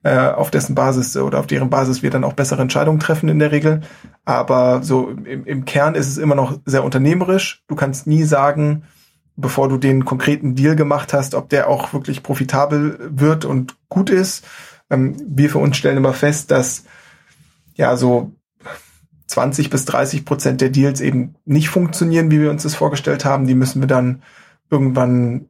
B: äh, auf dessen Basis oder auf deren Basis wir dann auch bessere Entscheidungen treffen in der Regel. Aber so im, im Kern ist es immer noch sehr unternehmerisch. Du kannst nie sagen, bevor du den konkreten Deal gemacht hast, ob der auch wirklich profitabel wird und gut ist. Ähm, wir für uns stellen immer fest, dass ja so 20 bis 30 Prozent der Deals eben nicht funktionieren, wie wir uns das vorgestellt haben. Die müssen wir dann irgendwann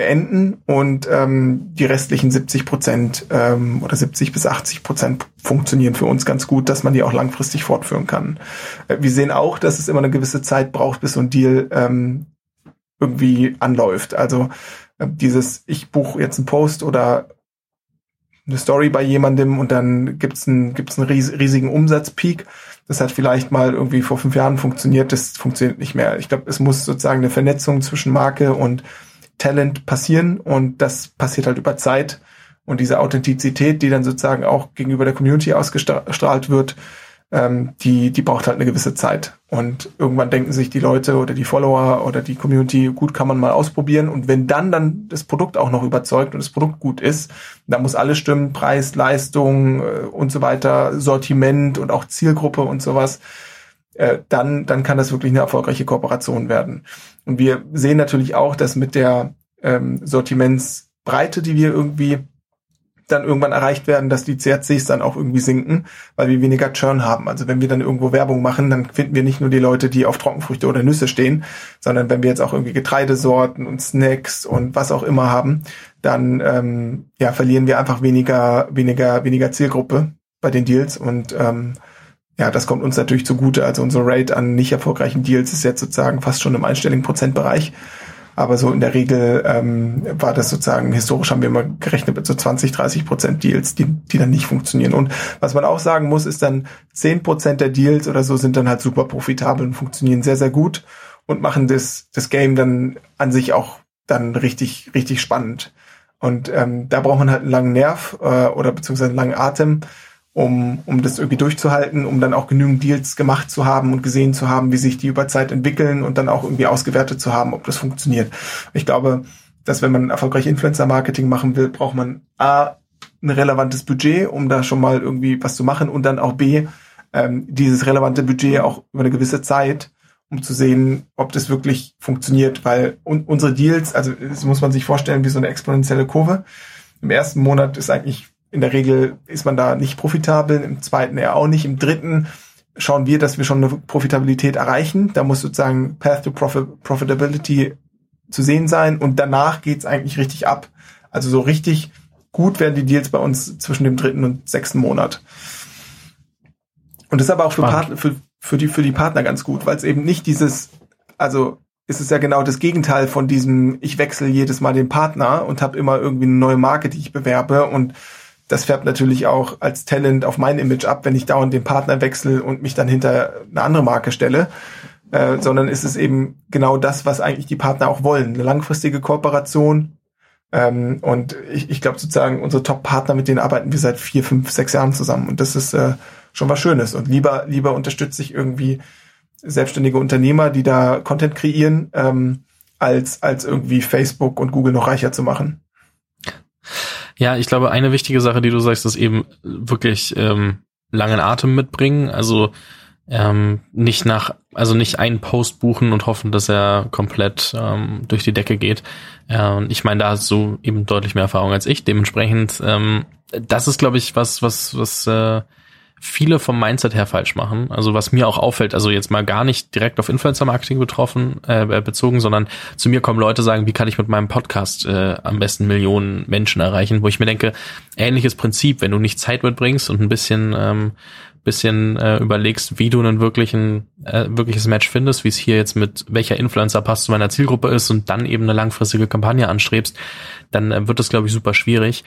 B: beenden und ähm, die restlichen 70 Prozent ähm, oder 70 bis 80 Prozent funktionieren für uns ganz gut, dass man die auch langfristig fortführen kann. Äh, wir sehen auch, dass es immer eine gewisse Zeit braucht, bis so ein Deal ähm, irgendwie anläuft. Also äh, dieses, ich buche jetzt einen Post oder eine Story bei jemandem und dann gibt's einen, gibt's einen riesigen Umsatzpeak. Das hat vielleicht mal irgendwie vor fünf Jahren funktioniert, das funktioniert nicht mehr. Ich glaube, es muss sozusagen eine Vernetzung zwischen Marke und Talent passieren und das passiert halt über Zeit. Und diese Authentizität, die dann sozusagen auch gegenüber der Community ausgestrahlt wird, ähm, die, die braucht halt eine gewisse Zeit. Und irgendwann denken sich die Leute oder die Follower oder die Community, gut, kann man mal ausprobieren. Und wenn dann dann das Produkt auch noch überzeugt und das Produkt gut ist, dann muss alles stimmen, Preis, Leistung äh, und so weiter, Sortiment und auch Zielgruppe und sowas dann, dann kann das wirklich eine erfolgreiche Kooperation werden. Und wir sehen natürlich auch, dass mit der ähm, Sortimentsbreite, die wir irgendwie dann irgendwann erreicht werden, dass die CRCs dann auch irgendwie sinken, weil wir weniger Churn haben. Also wenn wir dann irgendwo Werbung machen, dann finden wir nicht nur die Leute, die auf Trockenfrüchte oder Nüsse stehen, sondern wenn wir jetzt auch irgendwie Getreidesorten und Snacks und was auch immer haben, dann ähm, ja verlieren wir einfach weniger weniger weniger Zielgruppe bei den Deals und ähm, ja, das kommt uns natürlich zugute. Also unsere Rate an nicht erfolgreichen Deals ist jetzt sozusagen fast schon im einstelligen Prozentbereich. Aber so in der Regel ähm, war das sozusagen, historisch haben wir immer gerechnet mit so 20, 30 Prozent Deals, die, die dann nicht funktionieren. Und was man auch sagen muss, ist dann 10 Prozent der Deals oder so sind dann halt super profitabel und funktionieren sehr, sehr gut und machen das, das Game dann an sich auch dann richtig, richtig spannend. Und ähm, da braucht man halt einen langen Nerv äh, oder beziehungsweise einen langen Atem um, um das irgendwie durchzuhalten, um dann auch genügend Deals gemacht zu haben und gesehen zu haben, wie sich die über Zeit entwickeln und dann auch irgendwie ausgewertet zu haben, ob das funktioniert. Ich glaube, dass wenn man erfolgreich Influencer-Marketing machen will, braucht man A, ein relevantes Budget, um da schon mal irgendwie was zu machen und dann auch B, ähm, dieses relevante Budget auch über eine gewisse Zeit, um zu sehen, ob das wirklich funktioniert, weil un unsere Deals, also das muss man sich vorstellen wie so eine exponentielle Kurve. Im ersten Monat ist eigentlich in der Regel ist man da nicht profitabel, im zweiten eher auch nicht, im dritten schauen wir, dass wir schon eine Profitabilität erreichen. Da muss sozusagen Path to Profit Profitability zu sehen sein und danach geht's eigentlich richtig ab. Also so richtig gut werden die Deals bei uns zwischen dem dritten und sechsten Monat. Und das ist aber auch für, Partner, für, für, die, für die Partner ganz gut, weil es eben nicht dieses, also ist es ja genau das Gegenteil von diesem, ich wechsle jedes Mal den Partner und habe immer irgendwie eine neue Marke, die ich bewerbe und das färbt natürlich auch als Talent auf mein Image ab, wenn ich dauernd den Partner wechsle und mich dann hinter eine andere Marke stelle. Äh, sondern ist es eben genau das, was eigentlich die Partner auch wollen. Eine langfristige Kooperation. Ähm, und ich, ich glaube sozusagen, unsere Top-Partner, mit denen arbeiten wir seit vier, fünf, sechs Jahren zusammen. Und das ist äh, schon was Schönes. Und lieber, lieber unterstütze ich irgendwie selbstständige Unternehmer, die da Content kreieren, ähm, als, als irgendwie Facebook und Google noch reicher zu machen.
A: Ja, ich glaube, eine wichtige Sache, die du sagst, ist eben wirklich ähm, langen Atem mitbringen. Also ähm, nicht nach, also nicht einen Post buchen und hoffen, dass er komplett ähm, durch die Decke geht. Äh, ich meine, da hast du eben deutlich mehr Erfahrung als ich. Dementsprechend, ähm, das ist, glaube ich, was, was, was äh, viele vom Mindset her falsch machen. Also was mir auch auffällt, also jetzt mal gar nicht direkt auf Influencer-Marketing betroffen, äh, bezogen, sondern zu mir kommen Leute sagen, wie kann ich mit meinem Podcast äh, am besten Millionen Menschen erreichen, wo ich mir denke, ähnliches Prinzip, wenn du nicht Zeit mitbringst und ein bisschen ähm, bisschen äh, überlegst, wie du einen wirklichen äh, wirkliches Match findest, wie es hier jetzt mit welcher Influencer passt zu meiner Zielgruppe ist und dann eben eine langfristige Kampagne anstrebst, dann äh, wird das glaube ich super schwierig.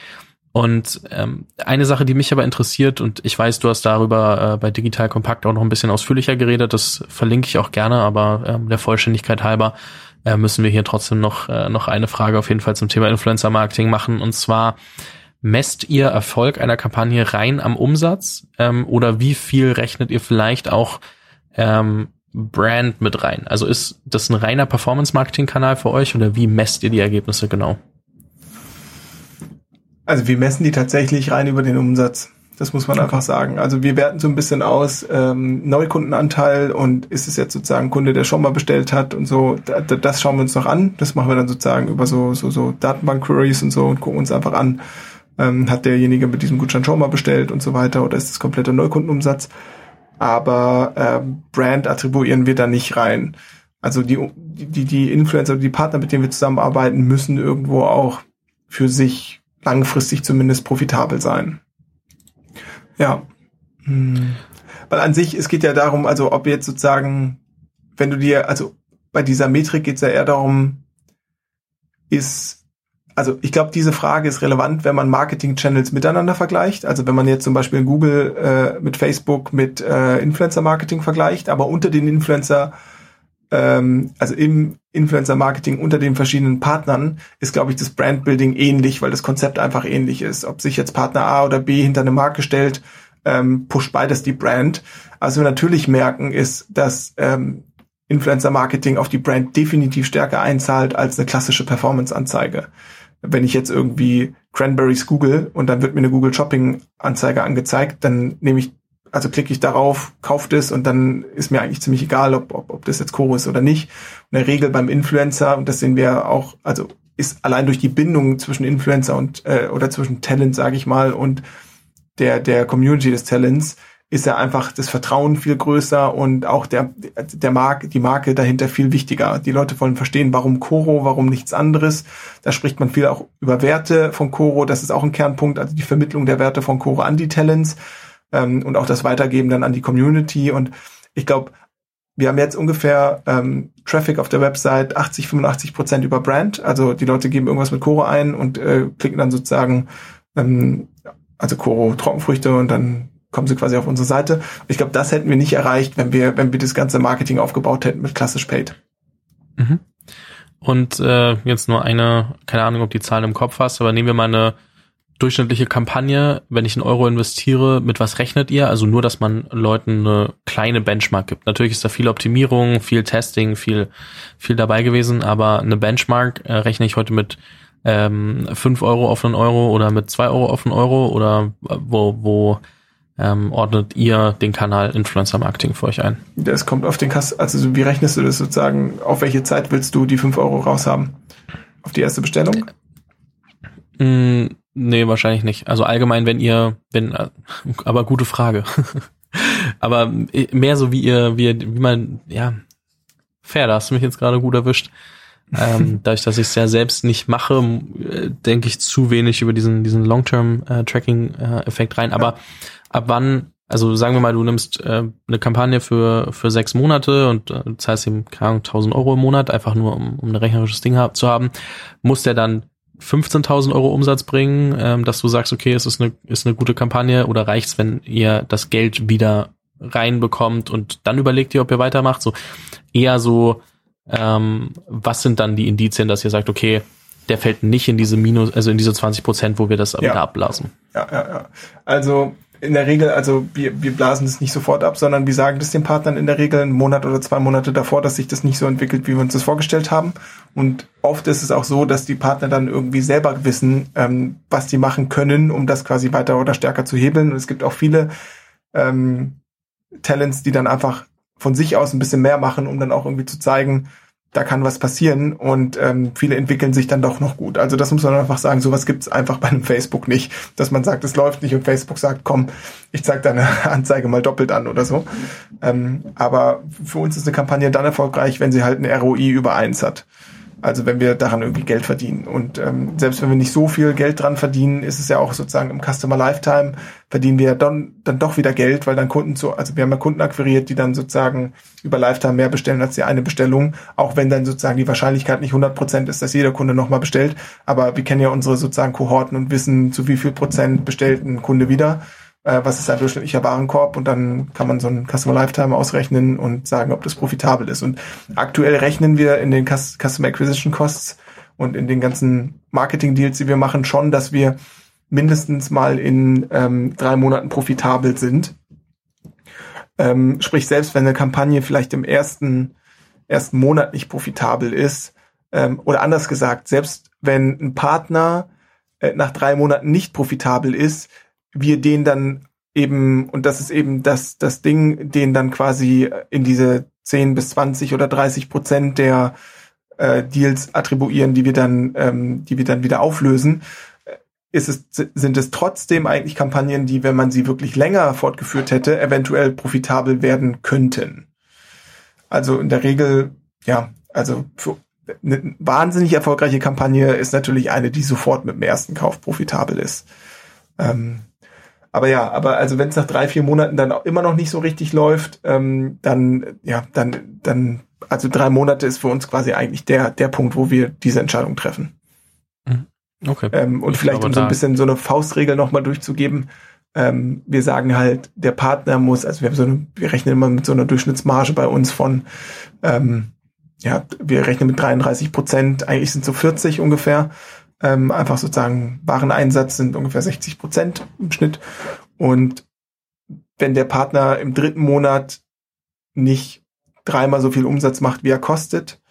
A: Und ähm, eine Sache, die mich aber interessiert, und ich weiß, du hast darüber äh, bei Digital Kompakt auch noch ein bisschen ausführlicher geredet, das verlinke ich auch gerne, aber ähm, der Vollständigkeit halber äh, müssen wir hier trotzdem noch, äh, noch eine Frage auf jeden Fall zum Thema Influencer Marketing machen. Und zwar, messt ihr Erfolg einer Kampagne rein am Umsatz ähm, oder wie viel rechnet ihr vielleicht auch ähm, Brand mit rein? Also ist das ein reiner Performance-Marketing-Kanal für euch oder wie messt ihr die Ergebnisse genau?
B: Also wir messen die tatsächlich rein über den Umsatz. Das muss man okay. einfach sagen. Also wir werten so ein bisschen aus ähm, Neukundenanteil und ist es jetzt sozusagen Kunde, der schon mal bestellt hat und so. Da, das schauen wir uns noch an. Das machen wir dann sozusagen über so so so Datenbank-Queries und so und gucken uns einfach an, ähm, hat derjenige mit diesem Gutschein schon mal bestellt und so weiter oder ist es kompletter Neukundenumsatz. Aber ähm, Brand attribuieren wir da nicht rein. Also die die die Influencer, die Partner, mit denen wir zusammenarbeiten, müssen irgendwo auch für sich langfristig zumindest profitabel sein. Ja. Hm. Weil an sich, es geht ja darum, also ob jetzt sozusagen, wenn du dir, also bei dieser Metrik geht es ja eher darum, ist, also ich glaube, diese Frage ist relevant, wenn man Marketing-Channels miteinander vergleicht. Also wenn man jetzt zum Beispiel Google äh, mit Facebook mit äh, Influencer-Marketing vergleicht, aber unter den Influencer ähm, also im Influencer-Marketing unter den verschiedenen Partnern ist, glaube ich, das Brandbuilding ähnlich, weil das Konzept einfach ähnlich ist. Ob sich jetzt Partner A oder B hinter eine Marke stellt, ähm, pusht beides die Brand. Also wir natürlich merken, ist, dass ähm, Influencer-Marketing auf die Brand definitiv stärker einzahlt als eine klassische Performance-Anzeige. Wenn ich jetzt irgendwie Cranberries google und dann wird mir eine Google Shopping-Anzeige angezeigt, dann nehme ich also klicke ich darauf, kaufe das und dann ist mir eigentlich ziemlich egal, ob, ob, ob das jetzt Choro ist oder nicht. in der Regel beim Influencer, und das sehen wir auch, also ist allein durch die Bindung zwischen Influencer und äh, oder zwischen Talent, sage ich mal, und der, der Community des Talents, ist ja einfach das Vertrauen viel größer und auch der, der Marke, die Marke dahinter viel wichtiger. Die Leute wollen verstehen, warum Coro, warum nichts anderes. Da spricht man viel auch über Werte von Coro. Das ist auch ein Kernpunkt, also die Vermittlung der Werte von Coro an die Talents ähm, und auch das Weitergeben dann an die Community. Und ich glaube, wir haben jetzt ungefähr ähm, Traffic auf der Website 80, 85 Prozent über Brand. Also die Leute geben irgendwas mit Koro ein und äh, klicken dann sozusagen, ähm, also Koro Trockenfrüchte und dann kommen sie quasi auf unsere Seite. Ich glaube, das hätten wir nicht erreicht, wenn wir, wenn wir das ganze Marketing aufgebaut hätten mit klassisch Paid.
A: Mhm. Und äh, jetzt nur eine, keine Ahnung, ob die Zahlen im Kopf hast, aber nehmen wir mal eine durchschnittliche Kampagne, wenn ich einen Euro investiere, mit was rechnet ihr? Also nur, dass man Leuten eine kleine Benchmark gibt. Natürlich ist da viel Optimierung, viel Testing, viel, viel dabei gewesen, aber eine Benchmark äh, rechne ich heute mit ähm, 5 Euro auf einen Euro oder mit 2 Euro auf einen Euro oder wo, wo ähm, ordnet ihr den Kanal Influencer Marketing für euch ein?
B: Das kommt auf den Kass, also wie rechnest du das sozusagen? Auf welche Zeit willst du die 5 Euro raushaben? Auf die erste Bestellung?
A: Äh, Nee, wahrscheinlich nicht. Also allgemein, wenn ihr, wenn, äh, <laughs> aber gute Frage. <laughs> aber äh, mehr so wie ihr, wie, wie man, ja, fair, da hast du mich jetzt gerade gut erwischt. ähm, <laughs> dadurch, dass ich es ja selbst nicht mache, äh, denke ich zu wenig über diesen, diesen Long-Term-Tracking-Effekt rein. Aber ab wann, also sagen wir mal, du nimmst äh, eine Kampagne für, für sechs Monate und äh, zahlst ihm, keine Ahnung, 1000 Euro im Monat, einfach nur um, um ein rechnerisches Ding zu haben, muss der dann 15.000 Euro Umsatz bringen, ähm, dass du sagst, okay, es ist eine, ist eine gute Kampagne oder reicht's, wenn ihr das Geld wieder reinbekommt und dann überlegt ihr, ob ihr weitermacht? So eher so, ähm, was sind dann die Indizien, dass ihr sagt, okay, der fällt nicht in diese Minus, also in diese 20 Prozent, wo wir das ja. wieder abblasen.
B: Ja, ja, ja. Also in der Regel, also wir, wir blasen das nicht sofort ab, sondern wir sagen das den Partnern in der Regel einen Monat oder zwei Monate davor, dass sich das nicht so entwickelt, wie wir uns das vorgestellt haben. Und oft ist es auch so, dass die Partner dann irgendwie selber wissen, ähm, was die machen können, um das quasi weiter oder stärker zu hebeln. Und es gibt auch viele ähm, Talents, die dann einfach von sich aus ein bisschen mehr machen, um dann auch irgendwie zu zeigen, da kann was passieren und ähm, viele entwickeln sich dann doch noch gut. Also das muss man einfach sagen, sowas gibt's einfach bei einem Facebook nicht, dass man sagt, es läuft nicht und Facebook sagt, komm, ich zeig deine <laughs> Anzeige mal doppelt an oder so. Ähm, aber für uns ist eine Kampagne dann erfolgreich, wenn sie halt eine ROI über eins hat. Also wenn wir daran irgendwie Geld verdienen. Und ähm, selbst wenn wir nicht so viel Geld dran verdienen, ist es ja auch sozusagen im Customer Lifetime verdienen wir dann, dann doch wieder Geld, weil dann Kunden so, also wir haben ja Kunden akquiriert, die dann sozusagen über Lifetime mehr bestellen als die eine Bestellung, auch wenn dann sozusagen die Wahrscheinlichkeit nicht 100 Prozent ist, dass jeder Kunde nochmal bestellt. Aber wir kennen ja unsere sozusagen Kohorten und wissen, zu wie viel Prozent bestellt ein Kunde wieder äh, was ist ein durchschnittlicher Warenkorb und dann kann man so einen Customer Lifetime ausrechnen und sagen, ob das profitabel ist. Und aktuell rechnen wir in den Customer Acquisition Costs und in den ganzen Marketing Deals, die wir machen, schon, dass wir mindestens mal in ähm, drei Monaten profitabel sind. Ähm, sprich, selbst wenn eine Kampagne vielleicht im ersten, ersten Monat nicht profitabel ist, ähm, oder anders gesagt, selbst wenn ein Partner äh, nach drei Monaten nicht profitabel ist, wir den dann eben, und das ist eben das, das Ding, den dann quasi in diese 10 bis 20 oder 30 Prozent der äh, Deals attribuieren, die wir dann, ähm, die wir dann wieder auflösen, ist es, sind es trotzdem eigentlich Kampagnen, die, wenn man sie wirklich länger fortgeführt hätte, eventuell profitabel werden könnten. Also in der Regel, ja, also für eine wahnsinnig erfolgreiche Kampagne ist natürlich eine, die sofort mit dem ersten Kauf profitabel ist. Ähm, aber ja, aber also wenn es nach drei, vier Monaten dann auch immer noch nicht so richtig läuft, ähm, dann, ja, dann, dann, also drei Monate ist für uns quasi eigentlich der, der Punkt, wo wir diese Entscheidung treffen.
A: Mhm. Okay.
B: Ähm, und ich vielleicht um so ein bisschen so eine Faustregel nochmal durchzugeben, ähm, wir sagen halt, der Partner muss, also wir haben so eine, wir rechnen immer mit so einer Durchschnittsmarge bei uns von, ähm, ja, wir rechnen mit 33 Prozent, eigentlich sind so 40 ungefähr. Ähm, einfach sozusagen Wareneinsatz sind ungefähr 60 Prozent im Schnitt. Und wenn der Partner im dritten Monat nicht dreimal so viel Umsatz macht, wie er kostet,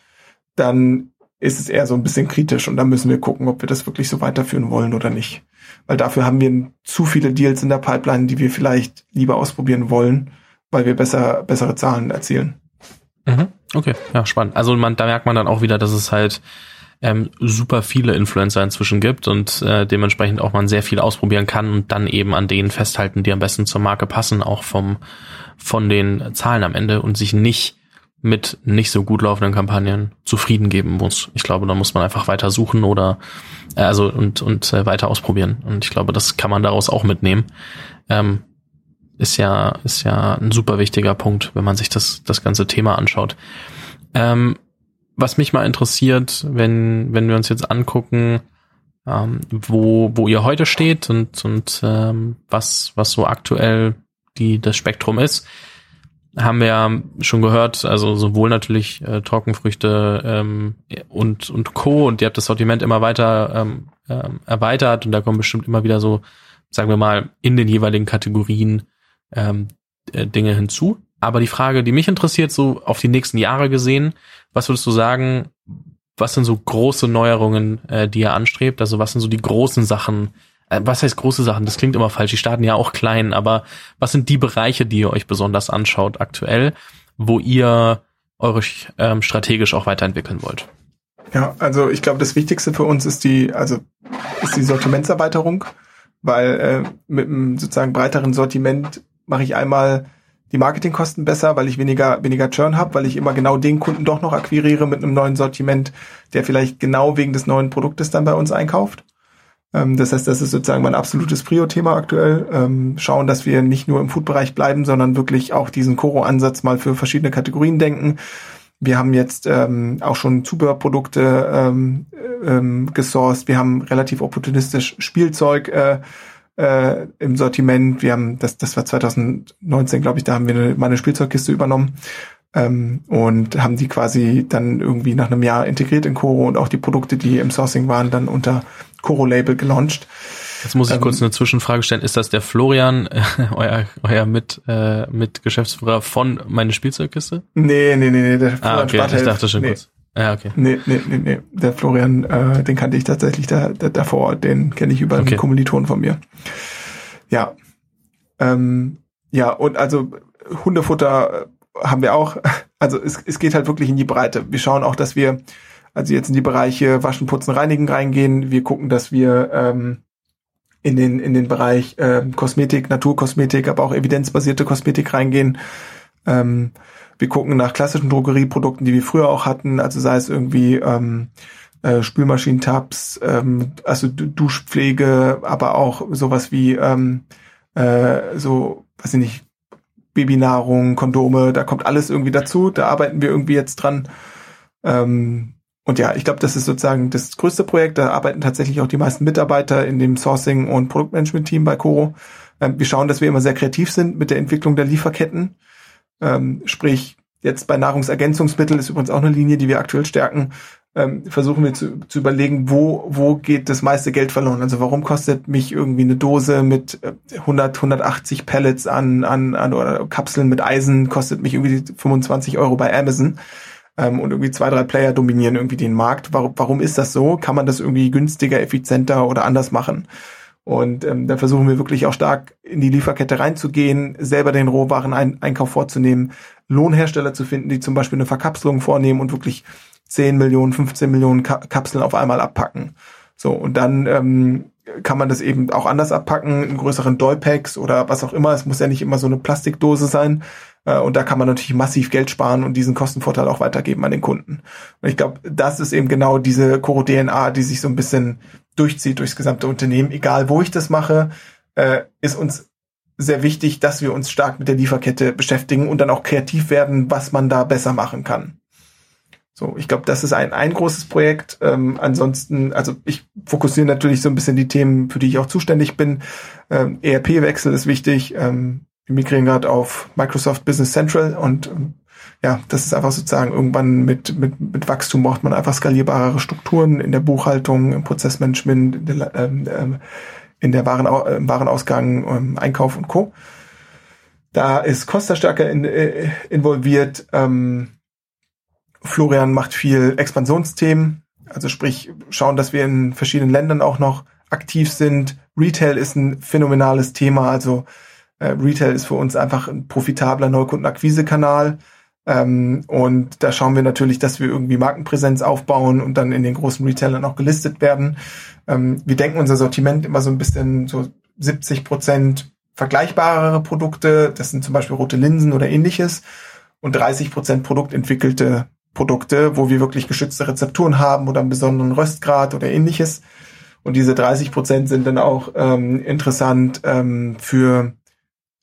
B: dann ist es eher so ein bisschen kritisch und dann müssen wir gucken, ob wir das wirklich so weiterführen wollen oder nicht. Weil dafür haben wir zu viele Deals in der Pipeline, die wir vielleicht lieber ausprobieren wollen, weil wir besser, bessere Zahlen erzielen.
A: Mhm. Okay, ja, spannend. Also man, da merkt man dann auch wieder, dass es halt ähm, super viele Influencer inzwischen gibt und äh, dementsprechend auch man sehr viel ausprobieren kann und dann eben an denen festhalten, die am besten zur Marke passen, auch vom von den Zahlen am Ende und sich nicht mit nicht so gut laufenden Kampagnen zufrieden geben muss. Ich glaube, da muss man einfach weiter suchen oder äh, also und und äh, weiter ausprobieren. Und ich glaube, das kann man daraus auch mitnehmen. Ähm, ist ja ist ja ein super wichtiger Punkt, wenn man sich das das ganze Thema anschaut. Ähm, was mich mal interessiert, wenn, wenn wir uns jetzt angucken, ähm, wo, wo ihr heute steht und, und ähm, was, was so aktuell die, das Spektrum ist, haben wir ja schon gehört, also sowohl natürlich äh, Trockenfrüchte ähm, und, und Co. und ihr habt das Sortiment immer weiter ähm, ähm, erweitert und da kommen bestimmt immer wieder so, sagen wir mal, in den jeweiligen Kategorien ähm, äh, Dinge hinzu. Aber die Frage, die mich interessiert, so auf die nächsten Jahre gesehen, was würdest du sagen, was sind so große Neuerungen, äh, die ihr anstrebt? Also was sind so die großen Sachen? Äh, was heißt große Sachen? Das klingt immer falsch. Die starten ja auch klein, aber was sind die Bereiche, die ihr euch besonders anschaut aktuell, wo ihr euch ähm, strategisch auch weiterentwickeln wollt?
B: Ja, also ich glaube, das Wichtigste für uns ist die, also ist die Sortimentserweiterung, weil äh, mit einem sozusagen breiteren Sortiment mache ich einmal die Marketingkosten besser, weil ich weniger, weniger Churn habe, weil ich immer genau den Kunden doch noch akquiriere mit einem neuen Sortiment, der vielleicht genau wegen des neuen Produktes dann bei uns einkauft. Ähm, das heißt, das ist sozusagen mein absolutes Prio-Thema aktuell. Ähm, schauen, dass wir nicht nur im Food-Bereich bleiben, sondern wirklich auch diesen Koro-Ansatz mal für verschiedene Kategorien denken. Wir haben jetzt ähm, auch schon Zubehörprodukte ähm, ähm, gesourced. Wir haben relativ opportunistisch Spielzeug äh, äh, im Sortiment. Wir haben, das, das war 2019, glaube ich, da haben wir eine, meine Spielzeugkiste übernommen ähm, und haben die quasi dann irgendwie nach einem Jahr integriert in Coro und auch die Produkte, die im Sourcing waren, dann unter Coro-Label gelauncht.
A: Jetzt muss ich ähm, kurz eine Zwischenfrage stellen. Ist das der Florian, äh, <laughs> euer, euer mit, äh, mit Geschäftsführer von meine Spielzeugkiste?
B: Nee, nee, nee, nee, der
A: Florian ah, okay, Spartel, ich dachte schon nee. kurz.
B: Ja, okay. Nee, nee, nee, nee. Der Florian, äh, den kannte ich tatsächlich da, da, davor, den kenne ich über okay. einen Kommiliton von mir. Ja. Ähm, ja, und also Hundefutter äh, haben wir auch. Also es, es geht halt wirklich in die Breite. Wir schauen auch, dass wir also jetzt in die Bereiche Waschen, Putzen, Reinigen reingehen. Wir gucken, dass wir ähm, in den in den Bereich ähm, Kosmetik, Naturkosmetik, aber auch evidenzbasierte Kosmetik reingehen. Ähm, wir gucken nach klassischen Drogerieprodukten, die wir früher auch hatten, also sei es irgendwie ähm, äh, Spülmaschinentabs, ähm, also Duschpflege, aber auch sowas wie ähm, äh, so, weiß ich nicht, Babynahrung, Kondome, da kommt alles irgendwie dazu. Da arbeiten wir irgendwie jetzt dran. Ähm, und ja, ich glaube, das ist sozusagen das größte Projekt. Da arbeiten tatsächlich auch die meisten Mitarbeiter in dem Sourcing- und Produktmanagement-Team bei Coro. Ähm, wir schauen, dass wir immer sehr kreativ sind mit der Entwicklung der Lieferketten. Ähm, sprich, jetzt bei Nahrungsergänzungsmitteln ist übrigens auch eine Linie, die wir aktuell stärken. Ähm, versuchen wir zu, zu überlegen, wo, wo geht das meiste Geld verloren? Also warum kostet mich irgendwie eine Dose mit 100, äh, 180 Pellets an, an, an oder Kapseln mit Eisen kostet mich irgendwie 25 Euro bei Amazon? ähm, und irgendwie zwei, drei Player dominieren irgendwie den Markt. Warum, warum ist das so? Kann man das irgendwie günstiger, effizienter oder anders machen? Und ähm, da versuchen wir wirklich auch stark in die Lieferkette reinzugehen, selber den Rohwareneinkauf vorzunehmen, Lohnhersteller zu finden, die zum Beispiel eine Verkapselung vornehmen und wirklich 10 Millionen, 15 Millionen Ka Kapseln auf einmal abpacken. So, und dann ähm, kann man das eben auch anders abpacken, in größeren Dollpacks oder was auch immer. Es muss ja nicht immer so eine Plastikdose sein, äh, und da kann man natürlich massiv Geld sparen und diesen Kostenvorteil auch weitergeben an den Kunden. Und ich glaube, das ist eben genau diese Coro DNA, die sich so ein bisschen durchzieht durchs gesamte Unternehmen. Egal wo ich das mache, äh, ist uns sehr wichtig, dass wir uns stark mit der Lieferkette beschäftigen und dann auch kreativ werden, was man da besser machen kann. So, ich glaube, das ist ein, ein großes Projekt. Ähm, ansonsten, also ich fokussiere natürlich so ein bisschen die Themen, für die ich auch zuständig bin. Ähm, ERP-Wechsel ist wichtig. Ähm, wir migrieren gerade auf Microsoft Business Central und ähm, ja, das ist einfach sozusagen irgendwann mit, mit, mit Wachstum braucht man einfach skalierbarere Strukturen in der Buchhaltung, im Prozessmanagement, in der, ähm, ähm in der Waren, im Warenausgang, im Einkauf und Co. Da ist Costa stärker in, äh, involviert. Ähm, Florian macht viel Expansionsthemen, also sprich schauen, dass wir in verschiedenen Ländern auch noch aktiv sind. Retail ist ein phänomenales Thema, also äh, Retail ist für uns einfach ein profitabler Neukundenakquisekanal. Ähm, und da schauen wir natürlich, dass wir irgendwie Markenpräsenz aufbauen und dann in den großen Retailern auch gelistet werden. Ähm, wir denken unser Sortiment immer so ein bisschen so 70 Prozent vergleichbarere Produkte. Das sind zum Beispiel rote Linsen oder ähnliches. Und 30 Prozent produktentwickelte Produkte, wo wir wirklich geschützte Rezepturen haben oder einen besonderen Röstgrad oder ähnliches. Und diese 30 Prozent sind dann auch ähm, interessant ähm, für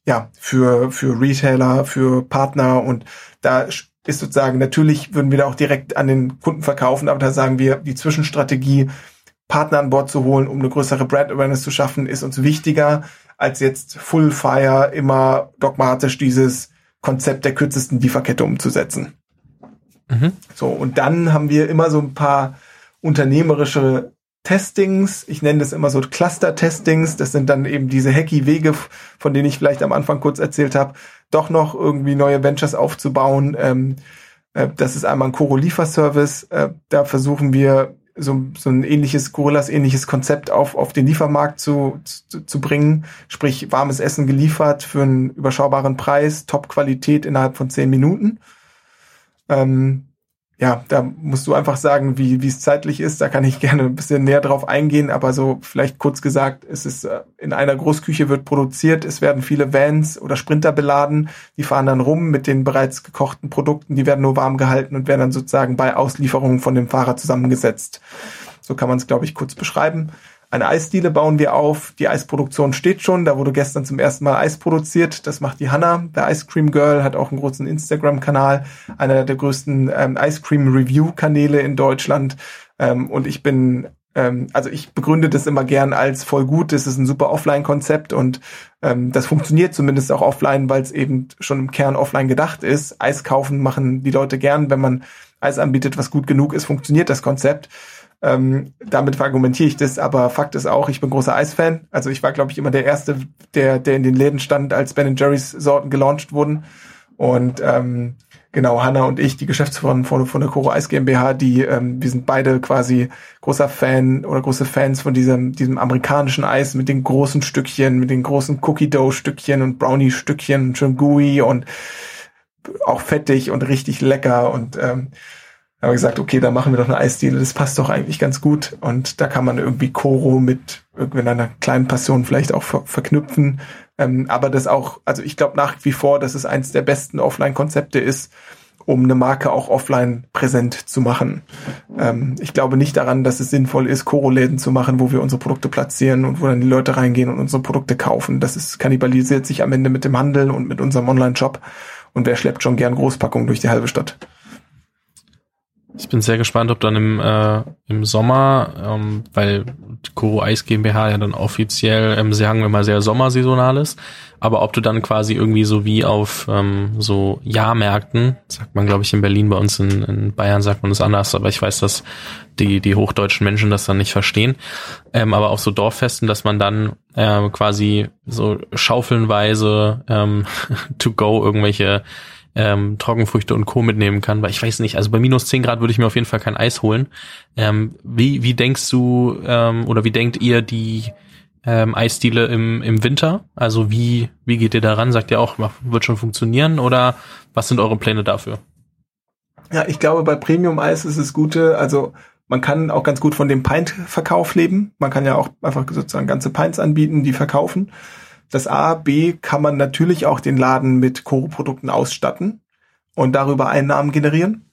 B: ja, für, für Retailer, für Partner und da ist sozusagen, natürlich würden wir da auch direkt an den Kunden verkaufen, aber da sagen wir, die Zwischenstrategie, Partner an Bord zu holen, um eine größere Brand Awareness zu schaffen, ist uns wichtiger, als jetzt Full Fire immer dogmatisch dieses Konzept der kürzesten Lieferkette umzusetzen. Mhm. So, und dann haben wir immer so ein paar unternehmerische Testings, ich nenne das immer so Cluster-Testings, das sind dann eben diese hacky Wege, von denen ich vielleicht am Anfang kurz erzählt habe, doch noch irgendwie neue Ventures aufzubauen. Ähm, äh, das ist einmal ein Coro Lieferservice, äh, da versuchen wir so, so ein ähnliches, Gorillas ähnliches Konzept auf, auf den Liefermarkt zu, zu, zu bringen, sprich warmes Essen geliefert für einen überschaubaren Preis, Top-Qualität innerhalb von zehn Minuten. Ähm, ja, da musst du einfach sagen, wie, wie es zeitlich ist. Da kann ich gerne ein bisschen näher drauf eingehen, aber so vielleicht kurz gesagt, es ist äh, in einer Großküche wird produziert, es werden viele Vans oder Sprinter beladen, die fahren dann rum mit den bereits gekochten Produkten, die werden nur warm gehalten und werden dann sozusagen bei Auslieferung von dem Fahrer zusammengesetzt. So kann man es, glaube ich, kurz beschreiben. Eine Eisdiele bauen wir auf. Die Eisproduktion steht schon. Da wurde gestern zum ersten Mal Eis produziert. Das macht die Hanna. Der Ice Cream Girl hat auch einen großen Instagram-Kanal. Einer der größten ähm, Ice Cream Review-Kanäle in Deutschland. Ähm, und ich bin ähm, also ich begründe das immer gern als voll gut. Das ist ein super Offline-Konzept und ähm, das funktioniert zumindest auch offline, weil es eben schon im Kern offline gedacht ist. Eis kaufen machen die Leute gern, wenn man Eis anbietet, was gut genug ist, funktioniert das Konzept. Ähm, damit argumentiere ich das, aber Fakt ist auch, ich bin großer Eisfan. Also ich war, glaube ich, immer der Erste, der, der in den Läden stand, als Ben Jerry's Sorten gelauncht wurden. Und ähm, genau, Hanna und ich, die Geschäftsführerin von, von der Coro Eis GmbH, die, ähm, wir sind beide quasi großer Fan oder große Fans von diesem, diesem amerikanischen Eis mit den großen Stückchen, mit den großen Cookie Dough Stückchen und Brownie Stückchen, schön gooey und auch fettig und richtig lecker und ähm, haben wir gesagt, okay, da machen wir doch eine Eisdiele, das passt doch eigentlich ganz gut. Und da kann man irgendwie Koro mit irgendeiner kleinen Passion vielleicht auch ver verknüpfen. Ähm, aber das auch, also ich glaube nach wie vor, dass es eins der besten Offline-Konzepte ist, um eine Marke auch offline präsent zu machen. Ähm, ich glaube nicht daran, dass es sinnvoll ist, Koro-Läden zu machen, wo wir unsere Produkte platzieren und wo dann die Leute reingehen und unsere Produkte kaufen. Das ist kannibalisiert sich am Ende mit dem Handel und mit unserem Online-Shop. Und wer schleppt schon gern Großpackungen durch die halbe Stadt?
A: Ich bin sehr gespannt, ob dann im, äh, im Sommer, ähm, weil Koro Eis GmbH ja dann offiziell, ähm, sagen wir mal, sehr sommersaisonal ist, aber ob du dann quasi irgendwie so wie auf ähm, so Jahrmärkten, sagt man glaube ich in Berlin, bei uns in, in Bayern sagt man das anders, aber ich weiß, dass die, die hochdeutschen Menschen das dann nicht verstehen, ähm, aber auf so Dorffesten, dass man dann ähm, quasi so schaufelnweise ähm, <laughs> to go irgendwelche ähm, Trockenfrüchte und Co. mitnehmen kann, weil ich weiß nicht, also bei minus 10 Grad würde ich mir auf jeden Fall kein Eis holen. Ähm, wie, wie denkst du ähm, oder wie denkt ihr die ähm, Eisdiele im, im Winter? Also wie, wie geht ihr daran? Sagt ihr auch, wird schon funktionieren oder was sind eure Pläne dafür?
B: Ja, ich glaube, bei Premium-Eis ist es Gute, also man kann auch ganz gut von dem Pint-Verkauf leben. Man kann ja auch einfach sozusagen ganze Pints anbieten, die verkaufen. Das A, B kann man natürlich auch den Laden mit Koro-Produkten ausstatten und darüber Einnahmen generieren.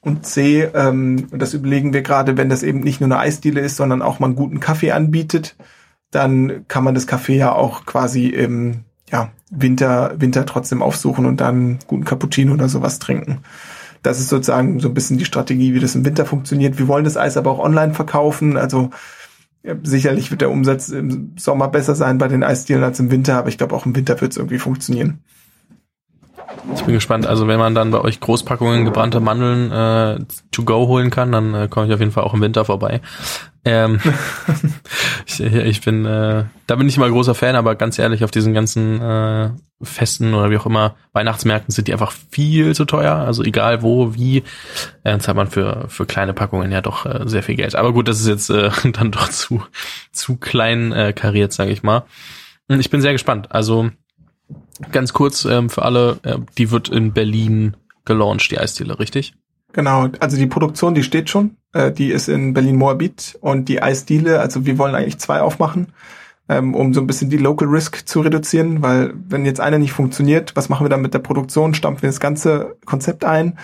B: Und C, ähm, das überlegen wir gerade, wenn das eben nicht nur eine Eisdiele ist, sondern auch mal einen guten Kaffee anbietet, dann kann man das Kaffee ja auch quasi im ja, Winter, Winter trotzdem aufsuchen und dann guten Cappuccino oder sowas trinken. Das ist sozusagen so ein bisschen die Strategie, wie das im Winter funktioniert. Wir wollen das Eis aber auch online verkaufen. Also sicherlich wird der Umsatz im Sommer besser sein bei den Eisdielen als im Winter, aber ich glaube auch im Winter wird es irgendwie funktionieren.
A: Ich bin gespannt. Also wenn man dann bei euch Großpackungen gebrannte Mandeln äh, to go holen kann, dann äh, komme ich auf jeden Fall auch im Winter vorbei. Ähm, <laughs> ich, ich bin, äh, da bin ich immer großer Fan, aber ganz ehrlich, auf diesen ganzen äh, Festen oder wie auch immer Weihnachtsmärkten sind die einfach viel zu teuer. Also egal wo, wie, äh, zahlt man für für kleine Packungen ja doch äh, sehr viel Geld. Aber gut, das ist jetzt äh, <laughs> dann doch zu zu klein äh, kariert, sage ich mal. Ich bin sehr gespannt. Also ganz kurz ähm, für alle, äh, die wird in Berlin gelauncht, die Eisdiele, richtig?
B: Genau, also die Produktion, die steht schon. Äh, die ist in Berlin-Moabit und die Eisdiele, also wir wollen eigentlich zwei aufmachen, ähm, um so ein bisschen die Local Risk zu reduzieren, weil wenn jetzt eine nicht funktioniert, was machen wir dann mit der Produktion? Stampfen wir das ganze Konzept ein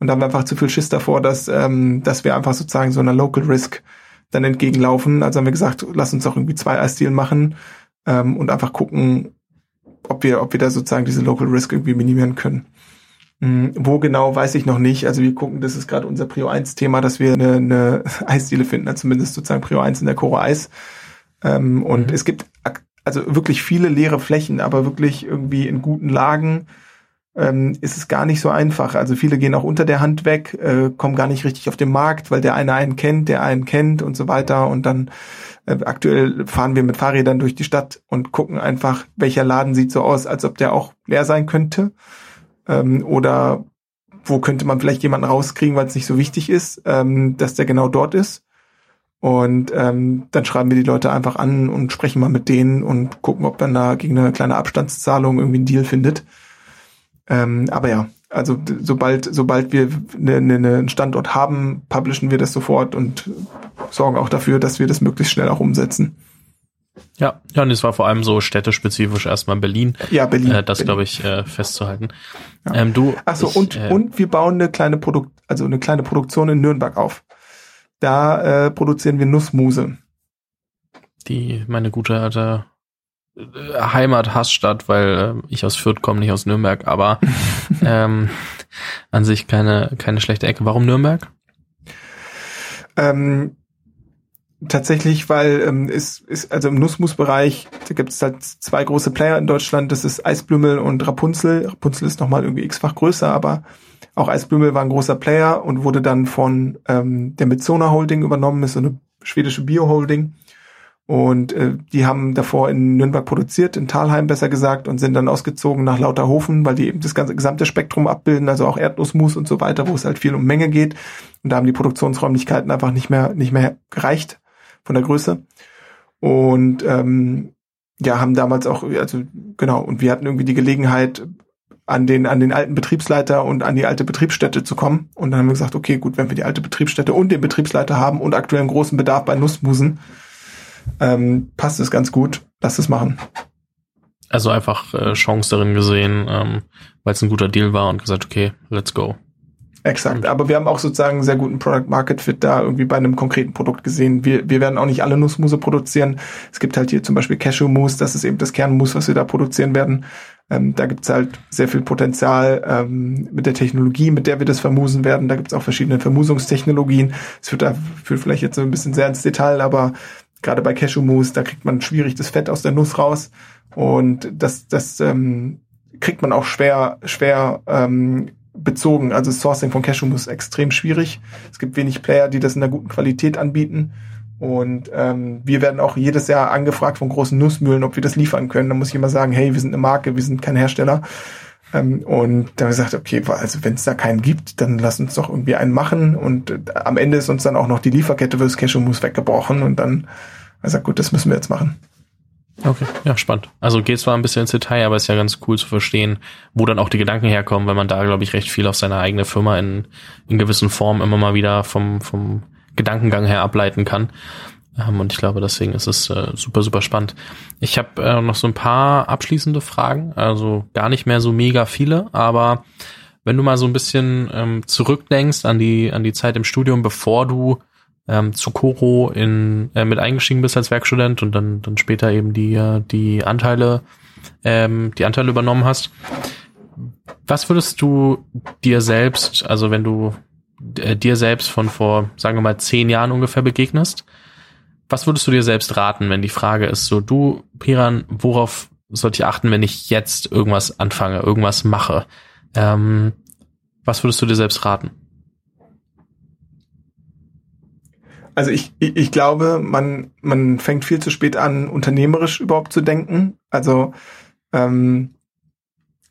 B: und dann haben wir einfach zu viel Schiss davor, dass, ähm, dass wir einfach sozusagen so einer Local Risk dann entgegenlaufen. Also haben wir gesagt, lass uns doch irgendwie zwei Eisdielen machen ähm, und einfach gucken, ob wir, ob wir da sozusagen diese Local Risk irgendwie minimieren können. Hm, wo genau, weiß ich noch nicht. Also wir gucken, das ist gerade unser Prio 1 Thema, dass wir eine, eine <laughs> Eisdiele finden, also zumindest sozusagen Prio 1 in der Coro Eis. Ähm, und mhm. es gibt also wirklich viele leere Flächen, aber wirklich irgendwie in guten Lagen ähm, ist es gar nicht so einfach. Also viele gehen auch unter der Hand weg, äh, kommen gar nicht richtig auf den Markt, weil der eine einen kennt, der einen kennt und so weiter. Und dann äh, aktuell fahren wir mit Fahrrädern durch die Stadt und gucken einfach, welcher Laden sieht so aus, als ob der auch leer sein könnte. Ähm, oder wo könnte man vielleicht jemanden rauskriegen, weil es nicht so wichtig ist, ähm, dass der genau dort ist. Und ähm, dann schreiben wir die Leute einfach an und sprechen mal mit denen und gucken, ob dann da gegen eine kleine Abstandszahlung irgendwie einen Deal findet. Ähm, aber ja, also sobald, sobald wir ne, ne, ne, einen Standort haben, publishen wir das sofort und sorgen auch dafür, dass wir das möglichst schnell auch umsetzen.
A: Ja, ja, und es war vor allem so städtespezifisch erstmal Berlin.
B: Ja, Berlin.
A: Äh, das
B: glaube
A: ich äh, festzuhalten.
B: Ja. Ähm, du. Achso, und äh, und wir bauen eine kleine Produkt, also eine kleine Produktion in Nürnberg auf. Da äh, produzieren wir Nussmuse.
A: Die meine gute alte äh, Heimat Hassstadt, weil äh, ich aus Fürth komme, nicht aus Nürnberg, aber <laughs> ähm, an sich keine keine schlechte Ecke. Warum Nürnberg?
B: Ähm, tatsächlich, weil ähm, ist, ist also im Nussmus-Bereich, da gibt es halt zwei große Player in Deutschland, das ist Eisblümel und Rapunzel. Rapunzel ist nochmal irgendwie x-fach größer, aber auch Eisblümel war ein großer Player und wurde dann von ähm, der Mitzona Holding übernommen, ist so eine schwedische Bio-Holding. Und äh, die haben davor in Nürnberg produziert, in Talheim besser gesagt, und sind dann ausgezogen nach Lauterhofen, weil die eben das ganze gesamte Spektrum abbilden, also auch Erdnussmus und so weiter, wo es halt viel um Menge geht. Und da haben die Produktionsräumlichkeiten einfach nicht mehr nicht mehr gereicht von der Größe. Und ähm, ja, haben damals auch, also genau, und wir hatten irgendwie die Gelegenheit, an den, an den alten Betriebsleiter und an die alte Betriebsstätte zu kommen. Und dann haben wir gesagt, okay, gut, wenn wir die alte Betriebsstätte und den Betriebsleiter haben und aktuell einen großen Bedarf bei Nussmusen, ähm, passt es ganz gut, lass es machen.
A: Also einfach äh, Chance darin gesehen, ähm, weil es ein guter Deal war und gesagt, okay, let's go.
B: Exakt, aber wir haben auch sozusagen einen sehr guten Product Market Fit da irgendwie bei einem konkreten Produkt gesehen. Wir, wir werden auch nicht alle Nussmuse produzieren. Es gibt halt hier zum Beispiel Cashew Mousse, das ist eben das Kernmus, was wir da produzieren werden. Ähm, da gibt's halt sehr viel Potenzial ähm, mit der Technologie, mit der wir das vermusen werden. Da gibt's auch verschiedene Vermusungstechnologien. Es führt da führt vielleicht jetzt so ein bisschen sehr ins Detail, aber gerade bei Cashew Mousse, da kriegt man schwierig das Fett aus der Nuss raus und das das ähm, kriegt man auch schwer schwer ähm, bezogen. Also Sourcing von Cashew ist extrem schwierig. Es gibt wenig Player, die das in einer guten Qualität anbieten. Und ähm, wir werden auch jedes Jahr angefragt von großen Nussmühlen, ob wir das liefern können. Da muss ich immer sagen, hey, wir sind eine Marke, wir sind kein Hersteller. Ähm, und da haben wir gesagt, okay, also wenn es da keinen gibt, dann lass uns doch irgendwie einen machen. Und äh, am Ende ist uns dann auch noch die Lieferkette fürs Cashew-Mousse weggebrochen. Und dann, also gut, das müssen wir jetzt machen.
A: Okay, ja, spannend. Also geht zwar ein bisschen ins Detail, aber ist ja ganz cool zu verstehen, wo dann auch die Gedanken herkommen, wenn man da, glaube ich, recht viel auf seine eigene Firma in, in gewissen Formen immer mal wieder vom, vom Gedankengang her ableiten kann. Ähm, und ich glaube, deswegen ist es äh, super, super spannend. Ich habe äh, noch so ein paar abschließende Fragen, also gar nicht mehr so mega viele, aber wenn du mal so ein bisschen ähm, zurückdenkst an die, an die Zeit im Studium, bevor du ähm, zu Coro in, äh, mit eingestiegen bist als Werkstudent und dann, dann später eben die, äh, die Anteile, ähm, die Anteile übernommen hast. Was würdest du dir selbst, also wenn du äh, dir selbst von vor, sagen wir mal, zehn Jahren ungefähr begegnest, was würdest du dir selbst raten, wenn die Frage ist, so du, Piran, worauf sollte ich achten, wenn ich jetzt irgendwas anfange, irgendwas mache? Ähm, was würdest du dir selbst raten?
B: Also ich, ich, ich glaube, man, man fängt viel zu spät an, unternehmerisch überhaupt zu denken. Also ähm,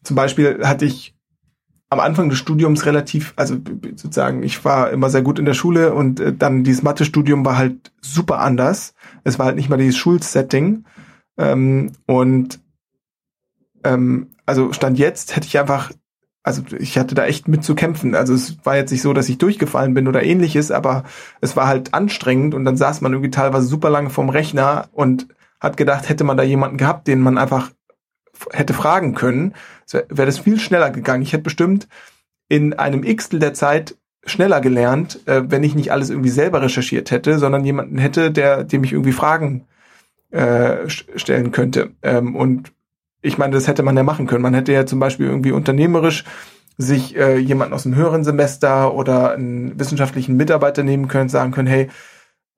B: zum Beispiel hatte ich am Anfang des Studiums relativ, also sozusagen, ich war immer sehr gut in der Schule und äh, dann dieses Mathe-Studium war halt super anders. Es war halt nicht mal dieses Schulsetting. Ähm, und ähm, also Stand jetzt hätte ich einfach also ich hatte da echt mit zu kämpfen. Also es war jetzt nicht so, dass ich durchgefallen bin oder ähnliches, aber es war halt anstrengend und dann saß man irgendwie teilweise super lange vorm Rechner und hat gedacht, hätte man da jemanden gehabt, den man einfach hätte fragen können, wäre das viel schneller gegangen. Ich hätte bestimmt in einem Xtel der Zeit schneller gelernt, äh, wenn ich nicht alles irgendwie selber recherchiert hätte, sondern jemanden hätte, der dem ich irgendwie Fragen äh, stellen könnte. Ähm, und ich meine, das hätte man ja machen können. Man hätte ja zum Beispiel irgendwie unternehmerisch sich äh, jemanden aus dem höheren Semester oder einen wissenschaftlichen Mitarbeiter nehmen können, sagen können, hey,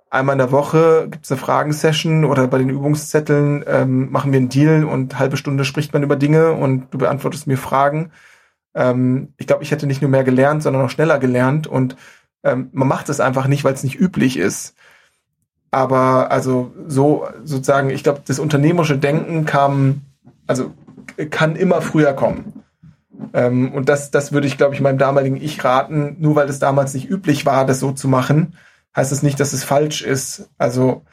B: einmal in der Woche gibt's eine Fragensession oder bei den Übungszetteln ähm, machen wir einen Deal und halbe Stunde spricht man über Dinge und du beantwortest mir Fragen. Ähm, ich glaube, ich hätte nicht nur mehr gelernt, sondern auch schneller gelernt und ähm, man macht es einfach nicht, weil es nicht üblich ist. Aber also so sozusagen, ich glaube, das unternehmerische Denken kam also kann immer früher kommen. Ähm, und das, das würde ich, glaube ich, meinem damaligen Ich raten, nur weil es damals nicht üblich war, das so zu machen, heißt es das nicht, dass es falsch ist. Also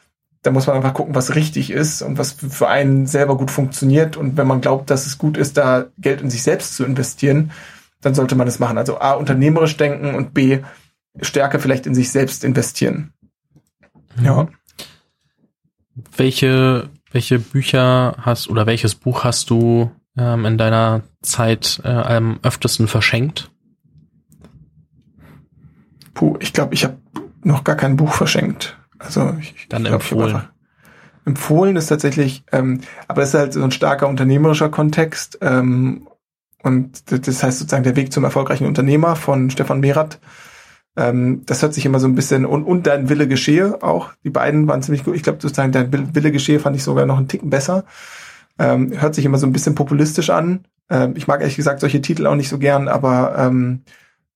B: da muss man einfach gucken, was richtig ist und was für einen selber gut funktioniert. Und wenn man glaubt, dass es gut ist, da Geld in sich selbst zu investieren, dann sollte man es machen. Also A, unternehmerisch denken und B, stärker vielleicht in sich selbst investieren.
A: Ja. Welche welche Bücher hast oder welches Buch hast du ähm, in deiner Zeit äh, am öftesten verschenkt?
B: Puh, ich glaube, ich habe noch gar kein Buch verschenkt. Also ich,
A: dann
B: ich
A: glaub, empfohlen.
B: empfohlen ist tatsächlich, ähm, aber es ist halt so ein starker unternehmerischer Kontext. Ähm, und das heißt sozusagen der Weg zum erfolgreichen Unternehmer von Stefan Merath ähm, das hört sich immer so ein bisschen und, und dein Wille geschehe auch. Die beiden waren ziemlich gut. Ich glaube, sozusagen dein Wille geschehe fand ich sogar noch einen Ticken besser. Ähm, hört sich immer so ein bisschen populistisch an. Ähm, ich mag ehrlich gesagt solche Titel auch nicht so gern, aber ähm,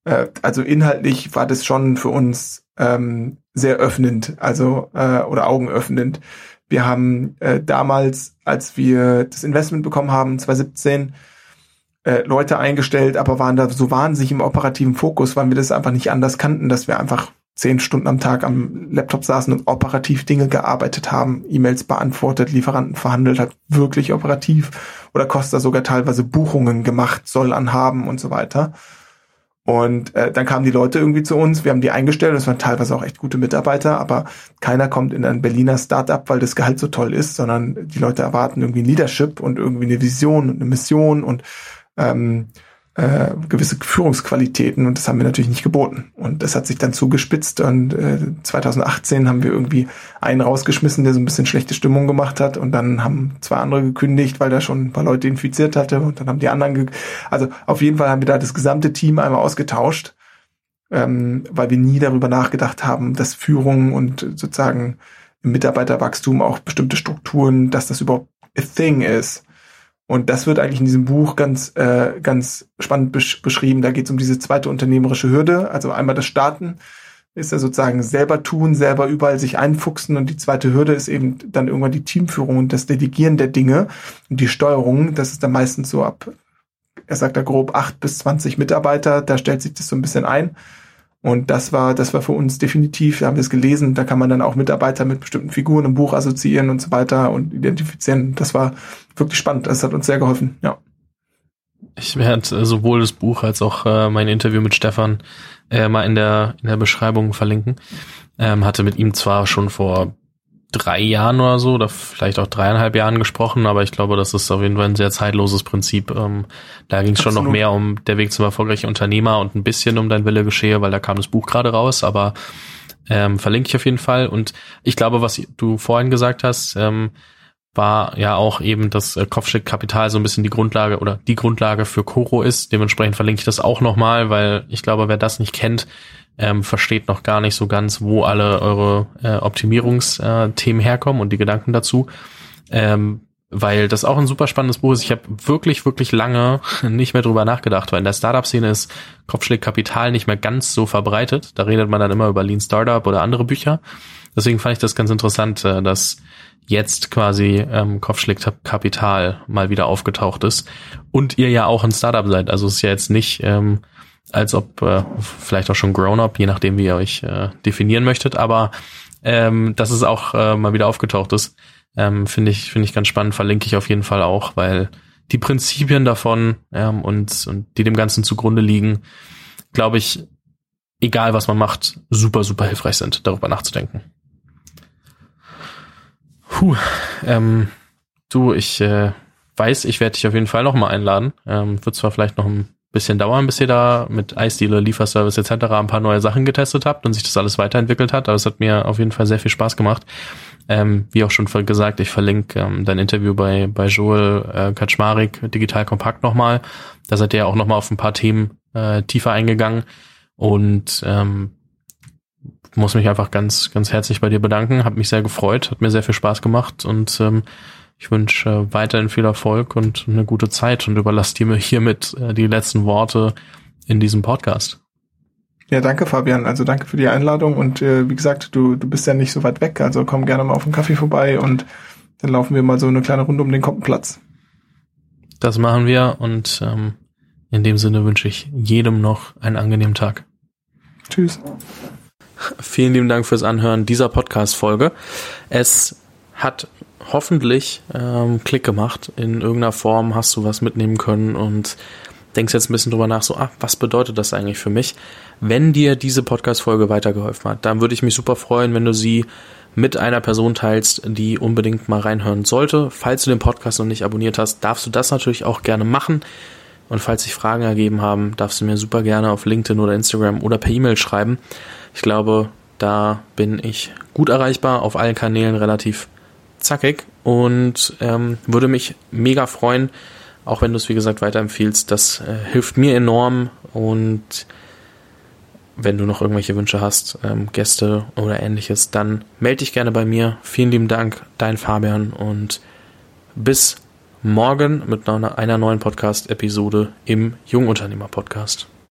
B: äh, also inhaltlich war das schon für uns ähm, sehr öffnend, also äh, oder augenöffnend. Wir haben äh, damals, als wir das Investment bekommen haben, 2017, äh, Leute eingestellt, aber waren da so wahnsinnig im operativen Fokus, weil wir das einfach nicht anders kannten, dass wir einfach zehn Stunden am Tag am Laptop saßen und operativ Dinge gearbeitet haben, E-Mails beantwortet, Lieferanten verhandelt hat, wirklich operativ. Oder Costa sogar teilweise Buchungen gemacht soll anhaben und so weiter. Und äh, dann kamen die Leute irgendwie zu uns, wir haben die eingestellt, das waren teilweise auch echt gute Mitarbeiter, aber keiner kommt in ein Berliner Startup, weil das Gehalt so toll ist, sondern die Leute erwarten irgendwie ein Leadership und irgendwie eine Vision und eine Mission und ähm, äh, gewisse Führungsqualitäten und das haben wir natürlich nicht geboten. Und das hat sich dann zugespitzt und äh, 2018 haben wir irgendwie einen rausgeschmissen, der so ein bisschen schlechte Stimmung gemacht hat und dann haben zwei andere gekündigt, weil da schon ein paar Leute infiziert hatte und dann haben die anderen, also auf jeden Fall haben wir da das gesamte Team einmal ausgetauscht, ähm, weil wir nie darüber nachgedacht haben, dass Führung und sozusagen Mitarbeiterwachstum auch bestimmte Strukturen, dass das überhaupt a thing ist. Und das wird eigentlich in diesem Buch ganz, äh, ganz spannend besch beschrieben. Da geht es um diese zweite unternehmerische Hürde. Also einmal das Starten ist ja sozusagen selber tun, selber überall sich einfuchsen. Und die zweite Hürde ist eben dann irgendwann die Teamführung und das Delegieren der Dinge und die Steuerung. Das ist dann meistens so ab, er sagt da grob acht bis zwanzig Mitarbeiter. Da stellt sich das so ein bisschen ein. Und das war, das war für uns definitiv, da haben wir es gelesen, da kann man dann auch Mitarbeiter mit bestimmten Figuren im Buch assoziieren und so weiter und identifizieren. Das war wirklich spannend. Das hat uns sehr geholfen, ja.
A: Ich werde sowohl das Buch als auch äh, mein Interview mit Stefan äh, mal in der, in der Beschreibung verlinken. Ähm, hatte mit ihm zwar schon vor drei Jahren oder so, oder vielleicht auch dreieinhalb Jahren gesprochen, aber ich glaube, das ist auf jeden Fall ein sehr zeitloses Prinzip. Ähm, da ging es schon noch mehr um der Weg zum erfolgreichen Unternehmer und ein bisschen um dein Wille geschehe, weil da kam das Buch gerade raus, aber ähm, verlinke ich auf jeden Fall. Und ich glaube, was du vorhin gesagt hast, ähm, war ja auch eben, dass äh, Kopfstück-Kapital so ein bisschen die Grundlage oder die Grundlage für Koro ist. Dementsprechend verlinke ich das auch nochmal, weil ich glaube, wer das nicht kennt, ähm, versteht noch gar nicht so ganz, wo alle eure äh, Optimierungsthemen herkommen und die Gedanken dazu. Ähm, weil das auch ein super spannendes Buch ist. Ich habe wirklich, wirklich lange <laughs> nicht mehr drüber nachgedacht, weil in der Startup-Szene ist Kopfschlägkapital nicht mehr ganz so verbreitet. Da redet man dann immer über Lean Startup oder andere Bücher. Deswegen fand ich das ganz interessant, äh, dass jetzt quasi ähm, Kopfschlägkapital mal wieder aufgetaucht ist und ihr ja auch ein Startup seid. Also es ist ja jetzt nicht ähm, als ob äh, vielleicht auch schon Grown-up, je nachdem, wie ihr euch äh, definieren möchtet, aber ähm, dass es auch äh, mal wieder aufgetaucht ist, ähm, finde ich, finde ich ganz spannend, verlinke ich auf jeden Fall auch, weil die Prinzipien davon ähm, und, und die dem Ganzen zugrunde liegen, glaube ich, egal was man macht, super, super hilfreich sind, darüber nachzudenken. Puh, ähm, du, ich äh, weiß, ich werde dich auf jeden Fall noch mal einladen. Ähm, wird zwar vielleicht noch ein bisschen dauern, bis ihr da mit Eisdealer, Lieferservice etc. ein paar neue Sachen getestet habt und sich das alles weiterentwickelt hat. Aber es hat mir auf jeden Fall sehr viel Spaß gemacht. Ähm, wie auch schon gesagt, ich verlinke ähm, dein Interview bei, bei Joel äh, Kaczmarek, Digital Kompakt nochmal. Da seid ihr ja auch nochmal auf ein paar Themen äh, tiefer eingegangen und ähm, muss mich einfach ganz, ganz herzlich bei dir bedanken. Hat mich sehr gefreut, hat mir sehr viel Spaß gemacht und ähm, ich wünsche weiterhin viel Erfolg und eine gute Zeit und überlasse dir hiermit äh, die letzten Worte in diesem Podcast.
B: Ja, danke Fabian. Also danke für die Einladung und äh, wie gesagt, du, du bist ja nicht so weit weg, also komm gerne mal auf den Kaffee vorbei und dann laufen wir mal so eine kleine Runde um den Koppenplatz.
A: Das machen wir und ähm, in dem Sinne wünsche ich jedem noch einen angenehmen Tag.
B: Tschüss.
A: Vielen lieben Dank fürs Anhören dieser Podcast-Folge. Es hat hoffentlich ähm, Klick gemacht. In irgendeiner Form hast du was mitnehmen können und denkst jetzt ein bisschen drüber nach, so, ah, was bedeutet das eigentlich für mich? Wenn dir diese Podcast-Folge weitergeholfen hat, dann würde ich mich super freuen, wenn du sie mit einer Person teilst, die unbedingt mal reinhören sollte. Falls du den Podcast noch nicht abonniert hast, darfst du das natürlich auch gerne machen. Und falls sich Fragen ergeben haben, darfst du mir super gerne auf LinkedIn oder Instagram oder per E-Mail schreiben. Ich glaube, da bin ich gut erreichbar, auf allen Kanälen relativ zackig und ähm, würde mich mega freuen, auch wenn du es wie gesagt weiterempfiehlst. Das äh, hilft mir enorm und wenn du noch irgendwelche Wünsche hast, ähm, Gäste oder ähnliches, dann melde dich gerne bei mir. Vielen lieben Dank, dein Fabian und bis morgen mit einer neuen Podcast-Episode im Jungunternehmer-Podcast.